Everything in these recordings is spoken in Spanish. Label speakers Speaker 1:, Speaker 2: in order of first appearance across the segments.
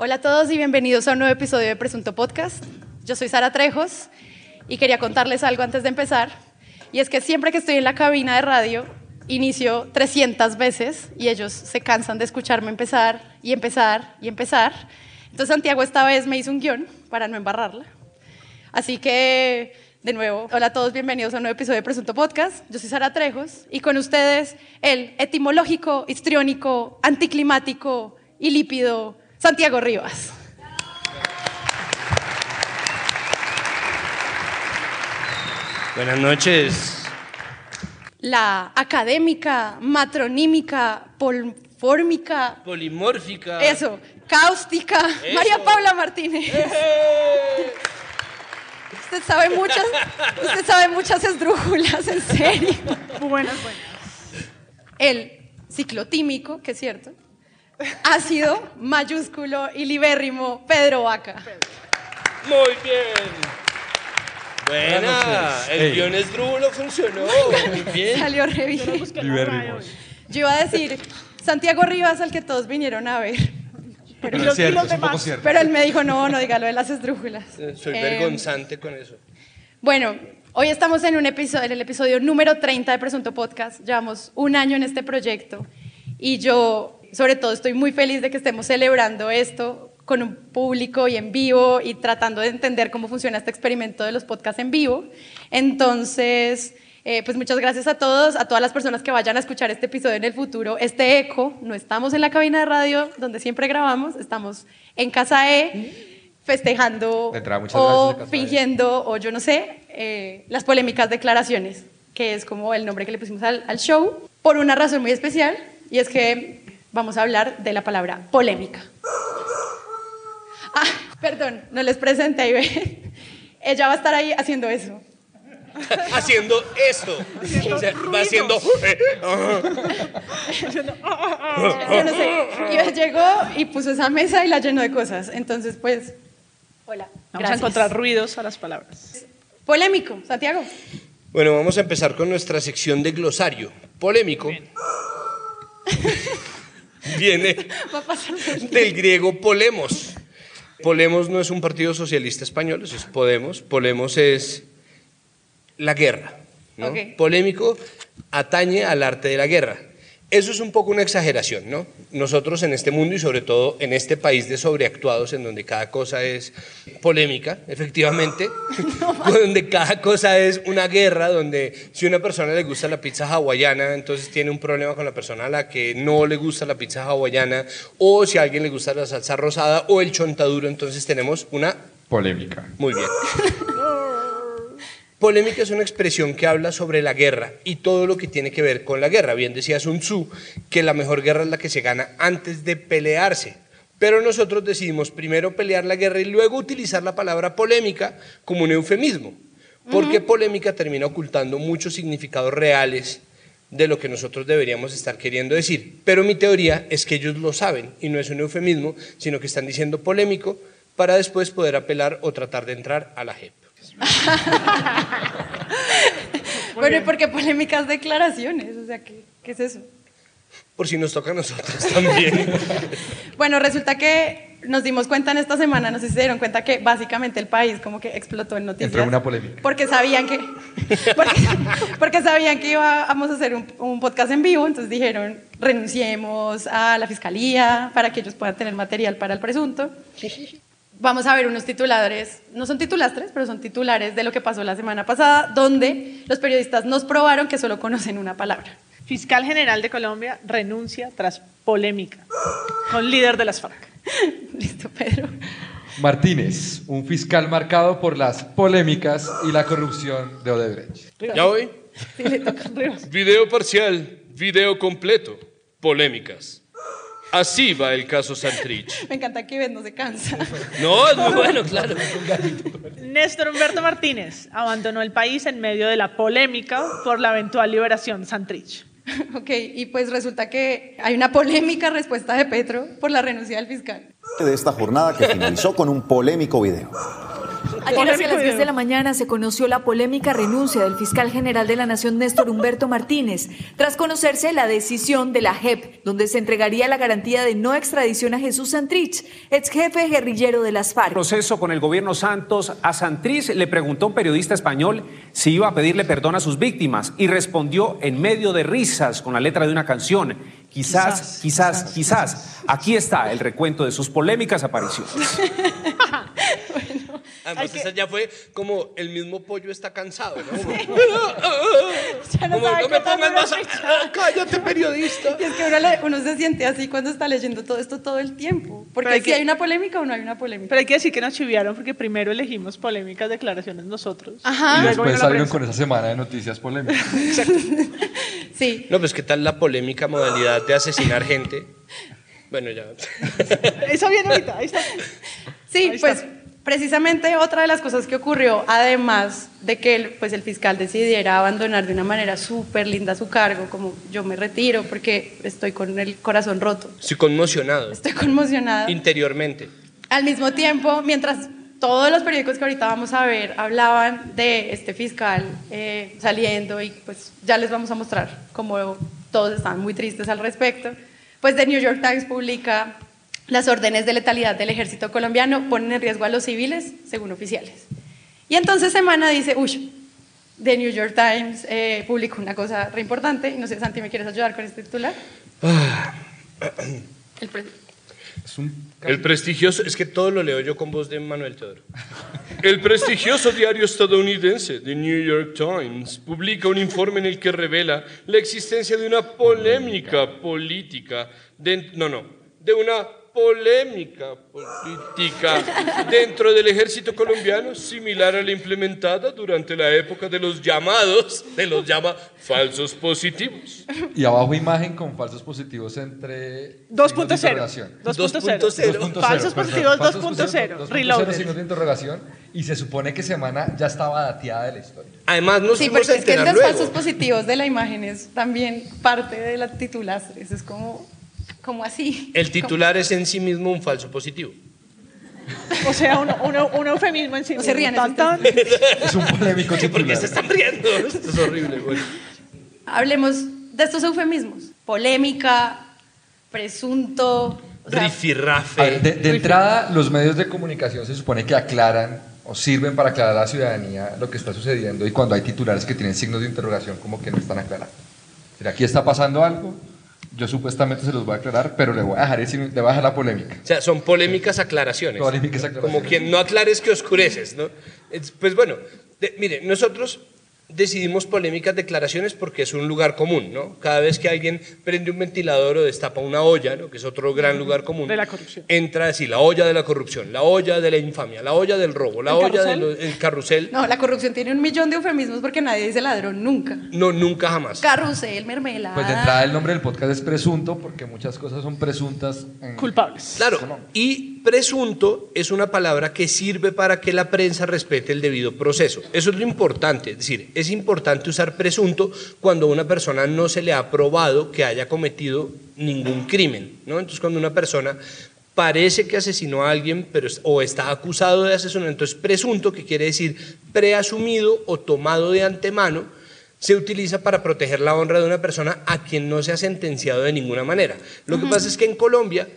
Speaker 1: Hola a todos y bienvenidos a un nuevo episodio de Presunto Podcast. Yo soy Sara Trejos y quería contarles algo antes de empezar. Y es que siempre que estoy en la cabina de radio, inicio 300 veces y ellos se cansan de escucharme empezar y empezar y empezar. Entonces Santiago esta vez me hizo un guion para no embarrarla. Así que, de nuevo, hola a todos, bienvenidos a un nuevo episodio de Presunto Podcast. Yo soy Sara Trejos y con ustedes el etimológico, histriónico, anticlimático y lípido Santiago Rivas.
Speaker 2: Buenas noches.
Speaker 1: La académica, matronímica, polfórmica,
Speaker 2: Polimórfica.
Speaker 1: eso, cáustica,
Speaker 2: Eso.
Speaker 1: María Paula Martínez.
Speaker 2: ¡Eh!
Speaker 1: Usted sabe muchas, usted sabe muchas esdrújulas, en serio.
Speaker 3: Buenas, buenas.
Speaker 1: El ciclotímico, que es cierto, ácido, mayúsculo y libérrimo Pedro Vaca.
Speaker 2: Muy bien. Buena. El
Speaker 4: Ey.
Speaker 2: guion esdrújulo funcionó. Muy bien.
Speaker 1: Salió re bien.
Speaker 4: Libérrimos.
Speaker 1: Yo iba a decir Santiago Rivas, al que todos vinieron a ver.
Speaker 4: Pero
Speaker 3: Y
Speaker 4: es
Speaker 3: los- y
Speaker 4: cierto,
Speaker 3: los
Speaker 4: es un poco
Speaker 3: demás.
Speaker 4: cierto.
Speaker 1: Pero él me dijo, no, no diga lo de las esdrújulas.
Speaker 2: Soy
Speaker 1: Eh,
Speaker 2: vergonzante con eso.
Speaker 1: Bueno, hoy estamos en un episodio, en el episodio número 30 de Presunto Podcast. Llevamos un año en este proyecto y yo, sobre todo, estoy muy feliz de que estemos celebrando esto con un público y en vivo y tratando de entender cómo funciona este experimento de los podcasts en vivo. Entonces, eh, pues muchas gracias a todos, a todas las personas que vayan a escuchar este episodio en el futuro. Este eco, no estamos en la cabina de radio donde siempre grabamos, estamos en Casa E festejando o
Speaker 4: E.
Speaker 1: fingiendo o yo no sé, eh, las polémicas declaraciones, que es como el nombre que le pusimos al, al show, por una razón muy especial, y es que vamos a hablar de la palabra polémica. Ah, perdón, no les presenté ve. Ella va a estar ahí haciendo eso.
Speaker 2: Haciendo esto. O sea, va haciendo.
Speaker 1: Yo no sé. Y llegó y puso esa mesa y la llenó de cosas. Entonces, pues, hola.
Speaker 3: Vamos a
Speaker 1: gracias.
Speaker 3: encontrar ruidos a las palabras.
Speaker 1: Polémico, Santiago.
Speaker 2: Bueno, vamos a empezar con nuestra sección de glosario. Polémico. Viene del griego polemos. Polemos no es un partido socialista español, eso es Podemos. Polemos es la guerra. Polémico atañe al arte de la guerra. Eso es un poco una exageración, ¿no? Nosotros en este mundo y sobre todo en este país de sobreactuados en donde cada cosa es polémica, efectivamente, donde cada cosa es una guerra, donde si a una persona le gusta la pizza hawaiana, entonces tiene un problema con la persona a la que no le gusta la pizza hawaiana, o si a alguien le gusta la salsa rosada o el chontaduro, entonces tenemos una
Speaker 4: Polémica.
Speaker 2: muy bien. Polémica es una expresión que habla sobre la guerra y todo lo que tiene que ver con la guerra. Bien decía Sun Tzu que la mejor guerra es la que se gana antes de pelearse. Pero nosotros decidimos primero pelear la guerra y luego utilizar la palabra polémica como un eufemismo. Porque polémica termina ocultando muchos significados reales de lo que nosotros deberíamos estar queriendo decir. Pero mi teoría es que ellos lo saben y no es un eufemismo, sino que están diciendo polémico para después poder apelar o tratar de entrar a la JEP.
Speaker 1: Bueno, ¿y por qué polémicas declaraciones? O sea, ¿qué, qué es eso?
Speaker 2: Por si nos toca a nosotros también.
Speaker 1: Bueno, resulta que nos dimos cuenta en esta semana, no sé si se dieron cuenta que básicamente el país como que explotó en noticias.
Speaker 4: Entró en una polémica.
Speaker 1: Porque sabían que, porque, porque sabían que íbamos a hacer un, un podcast en vivo, entonces dijeron, renunciemos a la fiscalía para que ellos puedan tener material para el presunto. Vamos a ver unos titulares, no son titulastres, pero son titulares de lo que pasó la semana pasada, donde los periodistas nos probaron que solo conocen una palabra.
Speaker 3: Fiscal General de Colombia renuncia tras polémica con líder de las FARC.
Speaker 1: Listo, Pedro.
Speaker 4: Martínez, un fiscal marcado por las polémicas y la corrupción de Odebrecht.
Speaker 2: ¿Ya voy?
Speaker 1: Sí, le toca.
Speaker 2: Video parcial, video completo, polémicas. Así va el caso Santrich.
Speaker 1: Me encanta que Ivette no se cansa.
Speaker 2: No, es muy bueno, claro.
Speaker 3: Néstor Humberto Martínez abandonó el país en medio de la polémica por la eventual liberación Santrich.
Speaker 1: Ok, y pues resulta que hay una polémica respuesta de Petro por la renuncia del fiscal.
Speaker 5: de esta jornada que finalizó con un polémico video. Ayer hacia las 10 de la mañana se conoció la polémica renuncia del fiscal general de la Nación Néstor Humberto Martínez, tras conocerse la decisión de la JEP, donde se entregaría la garantía de no extradición a Jesús Santrich, ex jefe guerrillero de las FARC.
Speaker 6: Proceso con el gobierno Santos a Santrich le preguntó a un periodista español si iba a pedirle perdón a sus víctimas y respondió en medio de risas con la letra de una canción. Quizás, quizás, quizás. Aquí está el recuento de sus polémicas apariciones.
Speaker 2: Además, esa ya fue como el mismo pollo está cansado, ¿no? Como,
Speaker 3: Ya no
Speaker 2: como, no me pongas más. a- Cállate, periodista.
Speaker 1: Y es que uno, le- uno se siente así cuando está leyendo todo esto todo el tiempo. Porque
Speaker 3: hay
Speaker 1: si
Speaker 3: que-
Speaker 1: hay una polémica o no hay una polémica.
Speaker 3: Pero hay que decir que nos chiviaron porque primero elegimos polémicas declaraciones nosotros.
Speaker 1: Ajá.
Speaker 4: Y después salieron con esa semana de noticias polémicas.
Speaker 1: Sí.
Speaker 2: No, pues, ¿qué tal la polémica modalidad de asesinar gente? Bueno, ya.
Speaker 3: Eso viene ahorita, ahí está.
Speaker 1: Sí,
Speaker 3: Ahí está.
Speaker 1: Precisamente otra de las cosas que ocurrió, además de que el, pues, el fiscal decidiera abandonar de una manera súper linda su cargo, como yo me retiro porque estoy con el corazón roto,
Speaker 2: Estoy conmocionado.
Speaker 1: estoy conmocionada.
Speaker 2: Interiormente.
Speaker 1: Al mismo tiempo, mientras todos los periódicos que ahorita vamos a ver hablaban de este fiscal eh, saliendo y pues ya les vamos a mostrar cómo todos están muy tristes al respecto, pues The New York Times publica las órdenes de letalidad del ejército colombiano ponen en riesgo a los civiles, según oficiales. Y entonces Semana dice, uy, The New York Times eh, publicó una cosa re importante, no sé, Santi, ¿me quieres ayudar con este titular? El pre-
Speaker 4: Es un
Speaker 2: El prestigioso, es que todo lo leo yo con voz de Manuel Teodoro. El prestigioso diario estadounidense The New York Times publica un informe en el que revela la existencia de una polémica política, de- no, no, de una polémica política dentro del ejército colombiano similar a la implementada durante la época de los llamados, de los llama falsos positivos.
Speaker 4: Y abajo imagen con falsos positivos entre signos de
Speaker 3: 2.0.
Speaker 4: interrogación.
Speaker 3: 2.0.
Speaker 2: 2.0.
Speaker 3: Falsos positivos
Speaker 4: falsos
Speaker 3: 2.0.
Speaker 4: positivos, 2.0,
Speaker 3: Reloaded.
Speaker 4: signos de interrogación y se supone que semana ya estaba dateada de la historia.
Speaker 2: Además, nos
Speaker 1: Sí, porque es que los
Speaker 2: luego.
Speaker 1: falsos positivos de la imagen es también parte de la titular. Eso es como, como así.
Speaker 2: El titular es en sí mismo un falso positivo.
Speaker 3: O sea, uno, uno- un eufemismo en sí
Speaker 1: No se
Speaker 3: mismo.
Speaker 1: rían,
Speaker 3: Tan, tan.
Speaker 4: Es un polémico
Speaker 2: ¿Por qué
Speaker 4: titular.
Speaker 2: se están riendo? Esto es horrible. Bueno.
Speaker 1: Hablemos de estos eufemismos. Polémica, presunto. o sea,
Speaker 2: Rifirrafe.
Speaker 4: ver, de, de entrada, los medios de comunicación se supone que aclaran o sirven para aclarar a la ciudadanía lo que está sucediendo y cuando hay titulares que tienen signos de interrogación como que no están aclarando. Mira, aquí está pasando algo, yo supuestamente se los voy a aclarar, pero le voy a dejar, le voy a dejar la polémica.
Speaker 2: O sea, son polémicas aclaraciones.
Speaker 4: Polémicas aclaraciones.
Speaker 2: Como quien no aclares que oscureces, ¿no? Es- Pues bueno, de- mire, nosotros decidimos polémicas declaraciones porque es un lugar común, ¿no? Cada vez que alguien prende un ventilador o destapa una olla, ¿no? Que es otro gran lugar común.
Speaker 3: De la corrupción.
Speaker 2: Entra así, la olla de la corrupción, la olla de la infamia, la olla del robo, la
Speaker 3: ¿El
Speaker 2: olla del carrusel.
Speaker 1: No, la corrupción tiene un millón de eufemismos porque nadie dice ladrón nunca.
Speaker 2: No, nunca jamás.
Speaker 1: Carrusel, mermelada.
Speaker 4: Pues de entrada el nombre del podcast es presunto porque muchas cosas son presuntas. en-
Speaker 3: Culpables.
Speaker 2: Claro, y presunto es una palabra que sirve para que la prensa respete el debido proceso. Eso es lo importante, es decir, es importante usar presunto cuando a una persona no se le ha probado que haya cometido ningún crimen, ¿no? Entonces cuando una persona parece que asesinó a alguien pero, o está acusado de asesinato, entonces presunto, que quiere decir preasumido o tomado de antemano, se utiliza para proteger la honra de una persona a quien no se ha sentenciado de ninguna manera. Lo que pasa es que en Colombia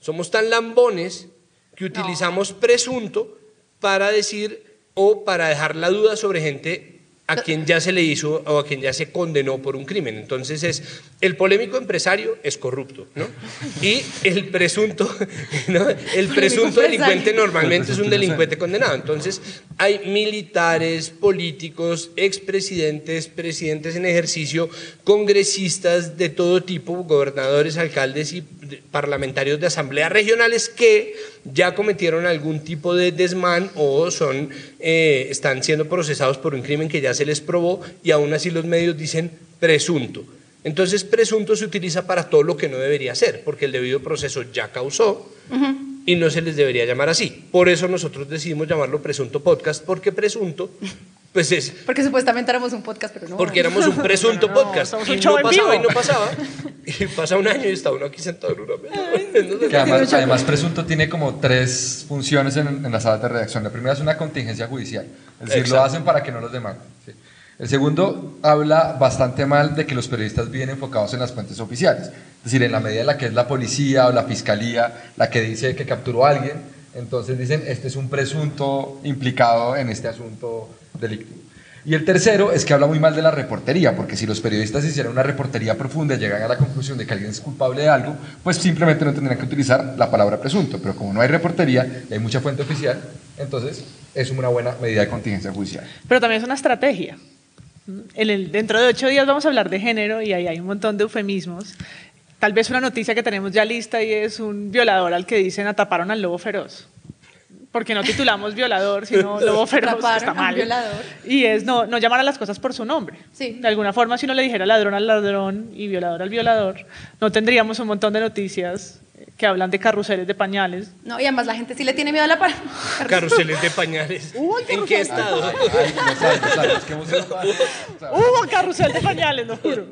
Speaker 2: somos tan lambones que utilizamos presunto para decir o para dejar la duda sobre gente a quien ya se le hizo o a quien ya se condenó por un crimen. Entonces es el polémico empresario es corrupto, ¿no? Y el presunto, ¿no? el presunto delincuente normalmente es un delincuente condenado. Entonces hay militares, políticos, expresidentes, presidentes en ejercicio, congresistas de todo tipo, gobernadores, alcaldes y parlamentarios de asambleas regionales que ya cometieron algún tipo de desmán o son, eh, están siendo procesados por un crimen que ya se les probó y aún así los medios dicen presunto. Entonces presunto se utiliza para todo lo que no debería ser, porque el debido proceso ya causó y no se les debería llamar así. Por eso nosotros decidimos llamarlo presunto podcast, porque presunto, pues es
Speaker 1: Porque supuestamente éramos un podcast, pero no.
Speaker 2: porque éramos un presunto
Speaker 3: No,
Speaker 2: podcast y no
Speaker 3: en
Speaker 2: pasaba y no pasaba Y pasa un año y está uno aquí sentado en una mesa.
Speaker 4: Que además, además presunto tiene como tres funciones en, en la sala de redacción. La primera es una contingencia judicial, es decir, lo
Speaker 2: Exacto.
Speaker 4: hacen para que no los demanden. ¿sí? El segundo habla bastante mal de que los periodistas vienen enfocados en las fuentes oficiales, es decir, en la medida en la que es la policía o la fiscalía la que dice que capturó a alguien, entonces dicen, este es un presunto implicado en este asunto delictivo. Y el tercero es que habla muy mal de la reportería, porque si los periodistas hicieran una reportería profunda y llegan a la conclusión de que alguien es culpable de algo, pues simplemente no tendrían que utilizar la palabra presunto. Pero como no hay reportería hay mucha fuente oficial, entonces es una buena medida de contingencia judicial.
Speaker 3: Pero también es una estrategia. En el, dentro de ocho días vamos a hablar de género y ahí hay un montón de eufemismos. Tal vez una noticia que tenemos ya lista y es un violador al que dicen ataparon al lobo feroz. Porque no titulamos violador, sino lobo feroz, que está mal. Y es no, no llamar a las cosas por su nombre.
Speaker 1: Sí.
Speaker 3: De alguna forma, si uno le dijera ladrón al ladrón y violador al violador, no tendríamos un montón de noticias que hablan de carruseles de pañales.
Speaker 1: No, y además la gente sí le tiene miedo a la par.
Speaker 2: Carruseles de pañales. ¿En qué estado?
Speaker 4: Ay, no sabes, no sabes, es que hemos sido-
Speaker 3: ¡Hubo carrusel de pañales, lo juro!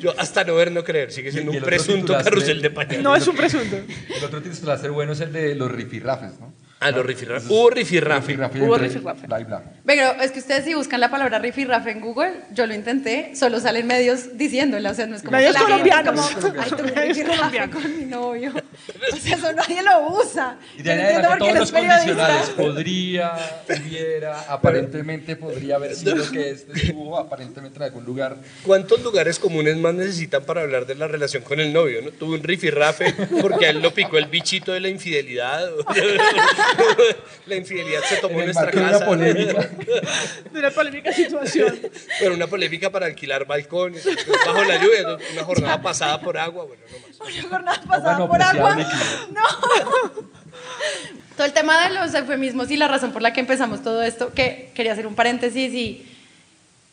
Speaker 2: Yo hasta no ver, no creer. Sigue siendo un presunto carrusel de pañales.
Speaker 3: No es un presunto.
Speaker 4: El otro título a ser bueno es el de los rifirrafes, ¿no?
Speaker 2: Ah, los rifirrafes. Hubo rifirrafe.
Speaker 3: Hubo rifirrafe.
Speaker 4: bla y bla.
Speaker 1: Pero es que ustedes si buscan la palabra rifirrafe en Google, yo lo intenté, solo salen medios diciéndola, o sea, no es como
Speaker 3: Medios colombianos.
Speaker 1: como, ay, tuve rifirrafe
Speaker 3: colombianos.
Speaker 1: con mi novio. O sea, eso nadie lo usa.
Speaker 4: Y de ahí
Speaker 1: no
Speaker 4: todos
Speaker 1: los
Speaker 4: condicionales.
Speaker 1: periodistas...
Speaker 4: Podría, hubiera, aparentemente podría haber sido que este estuvo aparentemente en algún lugar.
Speaker 2: ¿Cuántos lugares comunes más necesitan para hablar de la relación con el novio? ¿no? Tuve un rifirrafe porque a él lo picó el bichito de la infidelidad. la infidelidad se tomó
Speaker 4: En
Speaker 2: nuestra
Speaker 4: marco de una
Speaker 2: casa.
Speaker 4: polémica.
Speaker 3: De una polémica situación.
Speaker 2: Pero una polémica para alquilar balcones. Bajo la lluvia, una jornada pasada por agua. Bueno, no más.
Speaker 1: Una jornada pasada
Speaker 4: bueno,
Speaker 1: por
Speaker 4: preciado
Speaker 1: agua. No. Todo el tema de los eufemismos y la razón por la que empezamos todo esto, que quería hacer un paréntesis y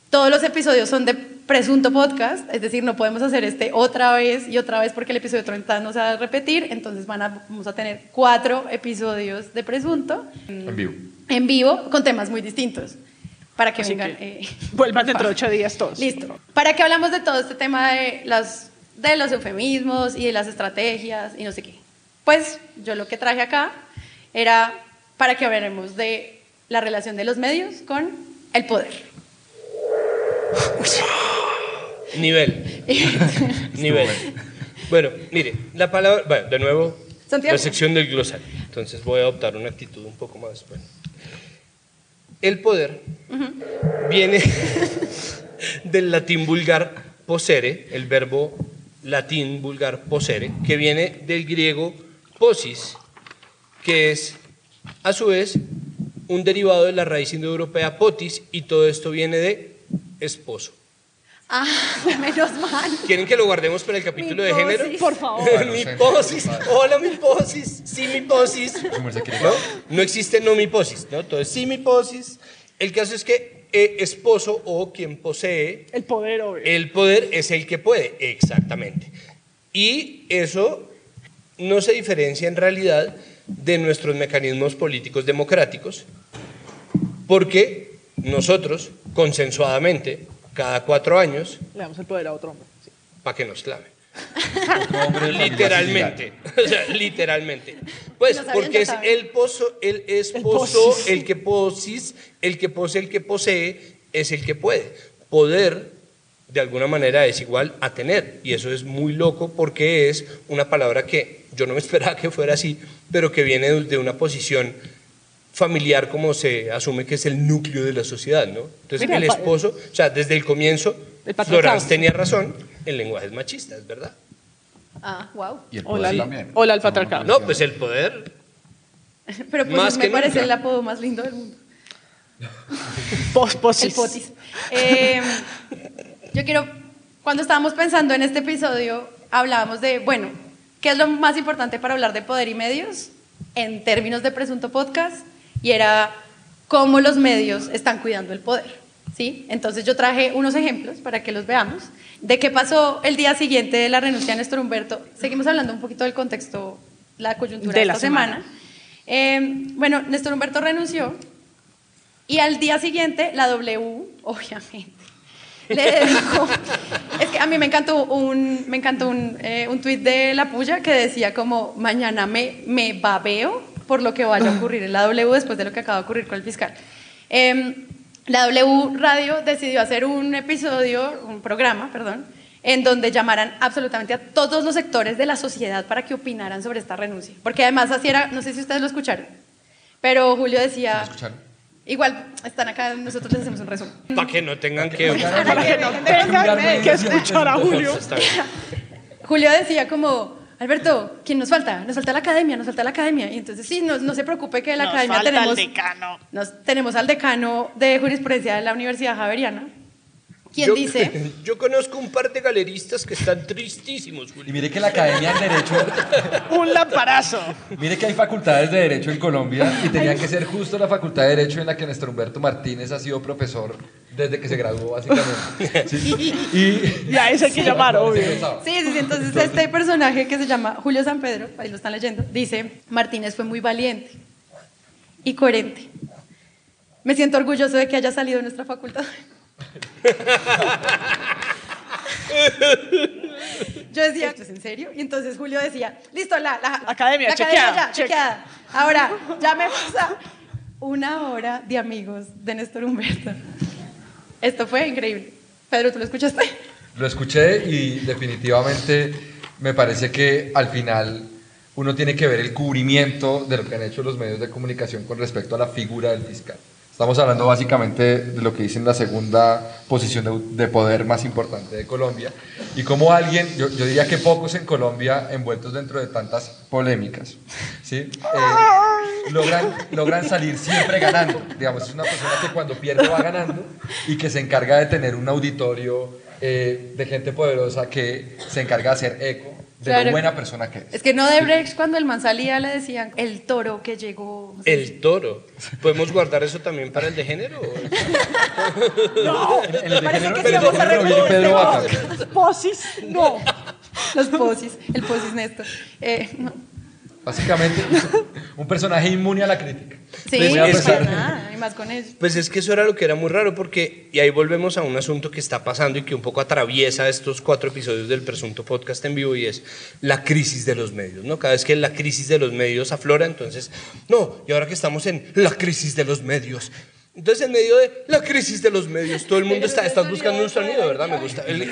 Speaker 1: todos los episodios son de presunto podcast, es decir, no podemos hacer este otra vez y otra vez porque el episodio 30 no se va a repetir, entonces van a, vamos a tener cuatro episodios de presunto
Speaker 4: En vivo.
Speaker 1: en vivo con temas muy distintos para que
Speaker 3: Así
Speaker 1: vengan.
Speaker 3: que
Speaker 1: eh,
Speaker 3: vuelvan dentro de ocho días todos.
Speaker 1: Listo. ¿Para qué hablamos de todo este tema de, las, de los eufemismos y de las estrategias y no sé qué? Pues yo lo que traje acá era para que hablemos de la relación de los medios con el poder.
Speaker 2: Nivel. Nivel. Bueno, mire, la palabra. Bueno, de nuevo,
Speaker 1: Santiago.
Speaker 2: la sección del glosario. Entonces voy a adoptar una actitud un poco más. Bueno. El poder viene del latín vulgar posere, el verbo latín vulgar posere, que viene del griego posis, que es a su vez un derivado de la raíz indoeuropea potis, y todo esto viene de esposo.
Speaker 1: Ah, menos mal.
Speaker 2: ¿Quieren que lo guardemos para el capítulo de género?
Speaker 3: Por favor.
Speaker 4: Bueno,
Speaker 2: mi posis. Hola, mi posis. Sí, mi posis. ¿No? No existe no mi posis, ¿no? Entonces, sí, mi posis. El caso es que eh, esposo o quien posee
Speaker 3: El poder, obvio.
Speaker 2: el poder es el que puede, exactamente. Y eso no se diferencia en realidad de nuestros mecanismos políticos democráticos, porque nosotros, consensuadamente, cada cuatro años,
Speaker 3: Le damos el poder a otro hombre. sí.
Speaker 2: para que nos clave. Literalmente, o sea, literalmente. Pues porque es el pozo, el esposo,
Speaker 3: posis.
Speaker 2: el que posis, el que posee, el que posee, es el que puede. Poder, de alguna manera, es igual a tener. Y eso es muy loco porque es una palabra que yo no me esperaba que fuera así, pero que viene de una posición familiar como se asume que es el núcleo de la sociedad, ¿no? Entonces,
Speaker 3: Mira,
Speaker 2: el esposo, o sea, desde el comienzo,
Speaker 3: El.
Speaker 2: Florence tenía razón, el lenguaje es machista, es verdad.
Speaker 1: Ah, wow.
Speaker 4: Y el
Speaker 3: Hola,
Speaker 4: poder
Speaker 3: sí.
Speaker 4: también.
Speaker 3: Hola, al patriarcado.
Speaker 2: No, pues el poder.
Speaker 1: Pero pues
Speaker 2: Más
Speaker 1: me
Speaker 2: que
Speaker 1: parece
Speaker 2: nunca.
Speaker 1: el apodo más lindo del mundo.
Speaker 3: Pos, posis.
Speaker 1: El potis. Eh, yo quiero, cuando estábamos pensando en este episodio, hablábamos de, bueno, ¿qué es lo más importante para hablar de poder y medios en términos de presunto podcast? Y era cómo los medios están cuidando el poder. ¿sí? Entonces yo traje unos ejemplos para que los veamos de qué pasó el día siguiente de la renuncia de Néstor Humberto. Seguimos hablando un poquito del contexto, la coyuntura de,
Speaker 3: De la
Speaker 1: esta semana. Eh, bueno, Néstor Humberto renunció y al día siguiente, la W, obviamente, le dedico. Es que a mí me encantó un, me encantó un, eh, un tuit de La Puya que decía como mañana me, me babeo por lo que vaya a ocurrir en la W después de lo que acaba de ocurrir con el fiscal. Em, la W Radio decidió hacer un episodio, un programa, perdón, en donde llamaran absolutamente a todos los sectores de la sociedad para que opinaran sobre esta renuncia. Porque además así era, no sé si ustedes lo escucharon, pero Julio decía...
Speaker 4: ¿Lo escucharon?
Speaker 1: Igual, están acá, nosotros les hacemos un resumen.
Speaker 2: Para que no tengan que...
Speaker 3: Para que no tengan que escuchar a Julio.
Speaker 1: Julio decía como, Alberto, ¿quién nos falta? Nos falta la academia, nos falta la academia. Y entonces, sí, no, no se preocupe que la
Speaker 3: Nos
Speaker 1: academia
Speaker 3: falta
Speaker 1: tenemos...
Speaker 3: decano.
Speaker 1: Nos, tenemos al decano de jurisprudencia de la Universidad Javeriana, quien
Speaker 2: Yo-
Speaker 1: dice...
Speaker 2: Yo conozco un par de galeristas que están tristísimos,
Speaker 4: Y
Speaker 2: Julio.
Speaker 4: mire que la Academia de Derecho,
Speaker 3: Un lamparazo.
Speaker 4: mire que hay facultades de Derecho en Colombia y tenían que ser justo la Facultad de Derecho en la que Néstor Humberto Martínez ha sido profesor desde que se graduó, básicamente. Sí. Y,
Speaker 3: Y a ese hay que llamar, obvio.
Speaker 1: Sí, sí, sí, entonces este personaje que se llama Julio San Pedro, ahí lo están leyendo, dice, Martínez fue muy valiente y coherente. Me siento orgulloso de que haya salido de nuestra facultad. Yo decía, ¿esto es en serio? Y entonces Julio decía, listo, la, la
Speaker 3: Academia,
Speaker 1: la
Speaker 3: chequeada,
Speaker 1: ya,
Speaker 3: check.
Speaker 1: chequeada. Ahora, ya me pasa una hora de amigos de Néstor Humberto. Esto fue increíble. Pedro, ¿tú lo escuchaste?
Speaker 4: Lo escuché y definitivamente me parece que al final uno tiene que ver el cubrimiento de lo que han hecho los medios de comunicación con respecto a la figura del fiscal. Estamos hablando básicamente de lo que dicen la segunda posición de, de poder más importante de Colombia y como alguien, yo, yo diría que pocos en Colombia envueltos dentro de tantas polémicas, ¿sí? Eh, logran, logran salir siempre ganando. Digamos, es una persona que cuando pierde va ganando y que se encarga de tener un auditorio eh, de gente poderosa que se encarga de hacer eco de
Speaker 1: Claro.
Speaker 4: lo buena persona que es.
Speaker 1: Es que no de Brecht, cuando el man salía, le decían el toro que llegó. No.
Speaker 2: El toro. ¿Podemos guardar eso también para el de género?
Speaker 4: En el de
Speaker 1: Parece
Speaker 4: género-
Speaker 1: que sí vamos a
Speaker 4: Pedro Vaca.
Speaker 3: Posis, no.
Speaker 1: Los posis, el posis Néstor. Eh, no.
Speaker 4: Básicamente, un personaje inmune a la crítica.
Speaker 1: Sí,
Speaker 4: Muy a
Speaker 1: es
Speaker 4: pesar-
Speaker 1: para nada, y más con eso.
Speaker 2: Pues es que eso era lo que era muy raro porque, y ahí volvemos a un asunto que está pasando y que un poco atraviesa estos cuatro episodios del presunto podcast en vivo y es la crisis de los medios, ¿no? Cada vez que la crisis de los medios aflora, entonces, no, y ahora que estamos en la crisis de los medios. Entonces, en medio de la crisis de los medios, todo el mundo está, estás buscando un sonido, ¿verdad? Me gusta. El-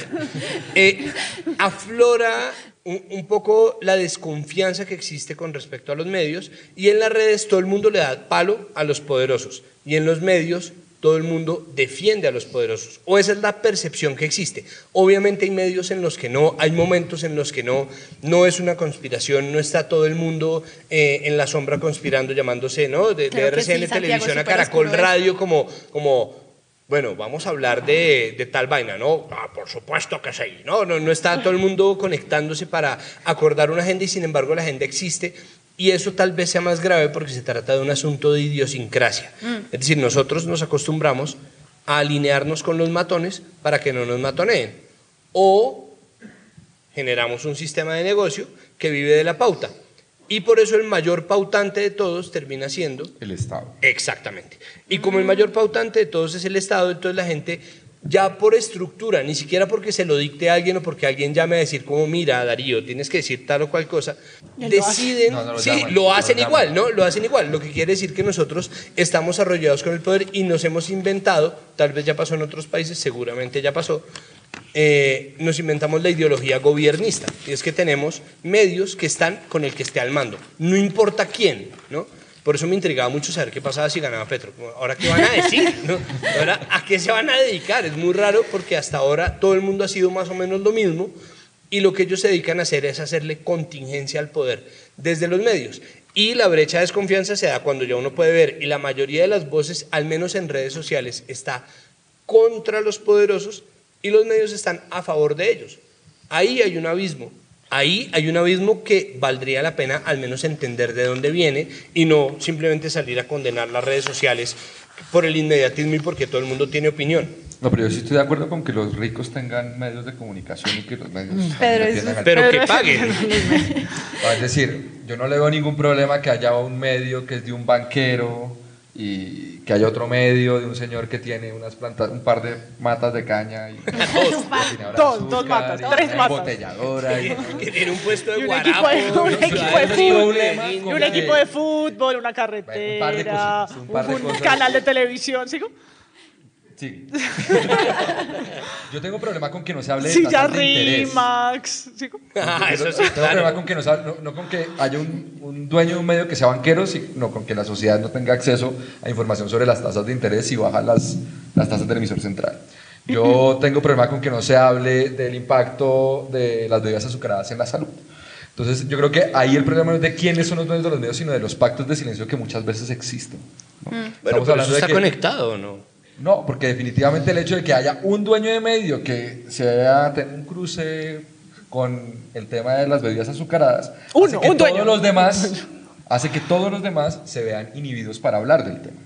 Speaker 2: eh, aflora un, poco la desconfianza que existe con respecto a los medios y en las redes todo el mundo le da palo a los poderosos y en los medios todo el mundo defiende a los poderosos o esa es la percepción que existe. Obviamente hay medios en los que no, hay momentos en los que no, no es una conspiración, no está todo el mundo eh, en la sombra conspirando llamándose, ¿no? De,
Speaker 1: sí,
Speaker 2: RCN
Speaker 1: Santiago,
Speaker 2: Televisión a Caracol. Radio como, como bueno, vamos a hablar de, de tal vaina, ¿no? Ah, por supuesto que sí, ¿no? ¿no? No está todo el mundo conectándose para acordar una agenda y sin embargo la agenda existe y eso tal vez sea más grave porque se trata de un asunto de idiosincrasia. Es decir, nosotros nos acostumbramos a alinearnos con los matones para que no nos matoneen o generamos un sistema de negocio que vive de la pauta. Y por eso el mayor pautante de todos termina siendo
Speaker 4: El Estado.
Speaker 2: Exactamente. Y como el mayor pautante de todos es el Estado, entonces la gente ya por estructura, ni siquiera porque se lo dicte alguien o porque alguien llame a decir como, mira, Darío, tienes que decir tal o cual cosa, deciden,
Speaker 4: No, no lo
Speaker 2: sí,
Speaker 4: llaman,
Speaker 2: lo
Speaker 4: no lo
Speaker 2: hacen
Speaker 4: llaman.
Speaker 2: igual, ¿no? Lo hacen igual, lo que quiere decir que nosotros estamos arrollados con el poder y nos hemos inventado, tal vez ya pasó en otros países, seguramente ya pasó, eh, nos inventamos la ideología gobiernista. Y es que tenemos medios que están con el que esté al mando. No importa quién, ¿no? Por eso me intrigaba mucho saber qué pasaba si ganaba Petro. ¿Ahora qué van a decir? ¿no? ¿Ahora a qué se van a dedicar? Es muy raro porque hasta ahora todo el mundo ha sido más o menos lo mismo y lo que ellos se dedican a hacer es hacerle contingencia al poder desde los medios. Y la brecha de desconfianza se da cuando ya uno puede ver y la mayoría de las voces, al menos en redes sociales, está contra los poderosos y los medios están a favor de ellos. Ahí hay un abismo. Ahí hay un abismo que valdría la pena al menos entender de dónde viene y no simplemente salir a condenar las redes sociales por el inmediatismo y porque todo el mundo tiene opinión.
Speaker 4: No, pero yo sí estoy de acuerdo con que los ricos tengan medios de comunicación y que los medios también
Speaker 1: Pedro,
Speaker 4: le
Speaker 1: eso
Speaker 4: al-
Speaker 2: Pero que paguen.
Speaker 4: Es decir, yo no le veo ningún problema que haya un medio que es de un banquero y que hay otro medio de un señor que tiene unas plantas, un par de matas de caña y
Speaker 3: Dos, dos
Speaker 4: azúcar,
Speaker 3: matas, tres matas.
Speaker 4: embotelladora y-
Speaker 2: Que tiene un puesto de
Speaker 3: Y un
Speaker 2: guarapo.
Speaker 3: equipo de, un equipo de fútbol, y un equipo de fútbol, una carretera,
Speaker 4: un par de cositas, un par de
Speaker 3: un
Speaker 4: cosas.
Speaker 3: canal de televisión, ¿sigo?
Speaker 4: Sí. Yo tengo problema con que no se hable de
Speaker 3: Silla
Speaker 4: tasas de interés.
Speaker 3: Rimax, ¿sigo?
Speaker 2: Ah, eso sí,
Speaker 4: Tengo
Speaker 2: claro.
Speaker 4: problema con que no, se hable- no, no con que haya un, un dueño de un medio que sea banquero, sino con que la sociedad no tenga acceso a información sobre las tasas de interés y baja las, las tasas del emisor central. Yo tengo problema con que no se hable del impacto de las bebidas azucaradas en la salud. Entonces, yo creo que ahí el problema no es de quiénes son los dueños de los medios, sino de los pactos de silencio que muchas veces existen. ¿no?
Speaker 2: Bueno,
Speaker 4: Estamos
Speaker 2: pero eso
Speaker 4: de
Speaker 2: está
Speaker 4: que-
Speaker 2: conectado, ¿o ¿no?
Speaker 4: No, porque definitivamente el hecho de que haya un dueño de medio que se haya tenido un cruce con el tema de las bebidas azucaradas,
Speaker 3: Uno,
Speaker 4: hace que
Speaker 3: un dueño.
Speaker 4: todos los demás hace que todos los demás se vean inhibidos para hablar del tema.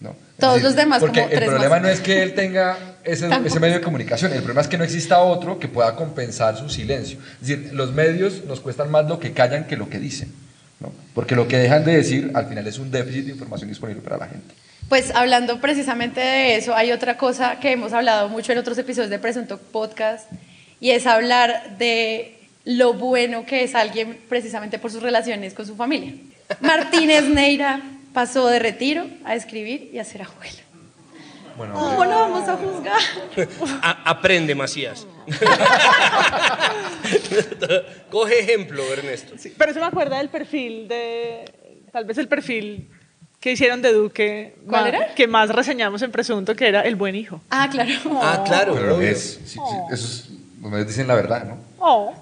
Speaker 4: ¿no?
Speaker 1: Todos los demás,
Speaker 4: Porque
Speaker 1: como
Speaker 4: el
Speaker 1: tres
Speaker 4: problema
Speaker 1: más.
Speaker 4: no es que él tenga ese, ese medio de comunicación, el problema es que no exista otro que pueda compensar su silencio. Es decir, los medios nos cuestan más lo que callan que lo que dicen. ¿no? Porque lo que dejan de decir al final es un déficit de información disponible para la gente.
Speaker 1: Pues hablando precisamente de eso, hay otra cosa que hemos hablado mucho en otros episodios de Presunto Podcast y es hablar de lo bueno que es alguien precisamente por sus relaciones con su familia. Martínez Neira pasó de retiro a escribir y a ser abuelo.
Speaker 4: Bueno,
Speaker 1: ¿Cómo lo vamos a juzgar?
Speaker 2: A- aprende, Macías. Coge ejemplo, Ernesto.
Speaker 3: Sí, pero eso me acuerda del perfil de, tal vez el perfil que hicieron de Duque,
Speaker 1: ¿Cuál
Speaker 3: ma-
Speaker 1: era?
Speaker 3: que más reseñamos en Presunto, que era el buen hijo.
Speaker 1: Ah, claro.
Speaker 2: Ah, claro.
Speaker 4: Pero es, sí, sí, eso es, los medios dicen la verdad, ¿no?
Speaker 3: Oh.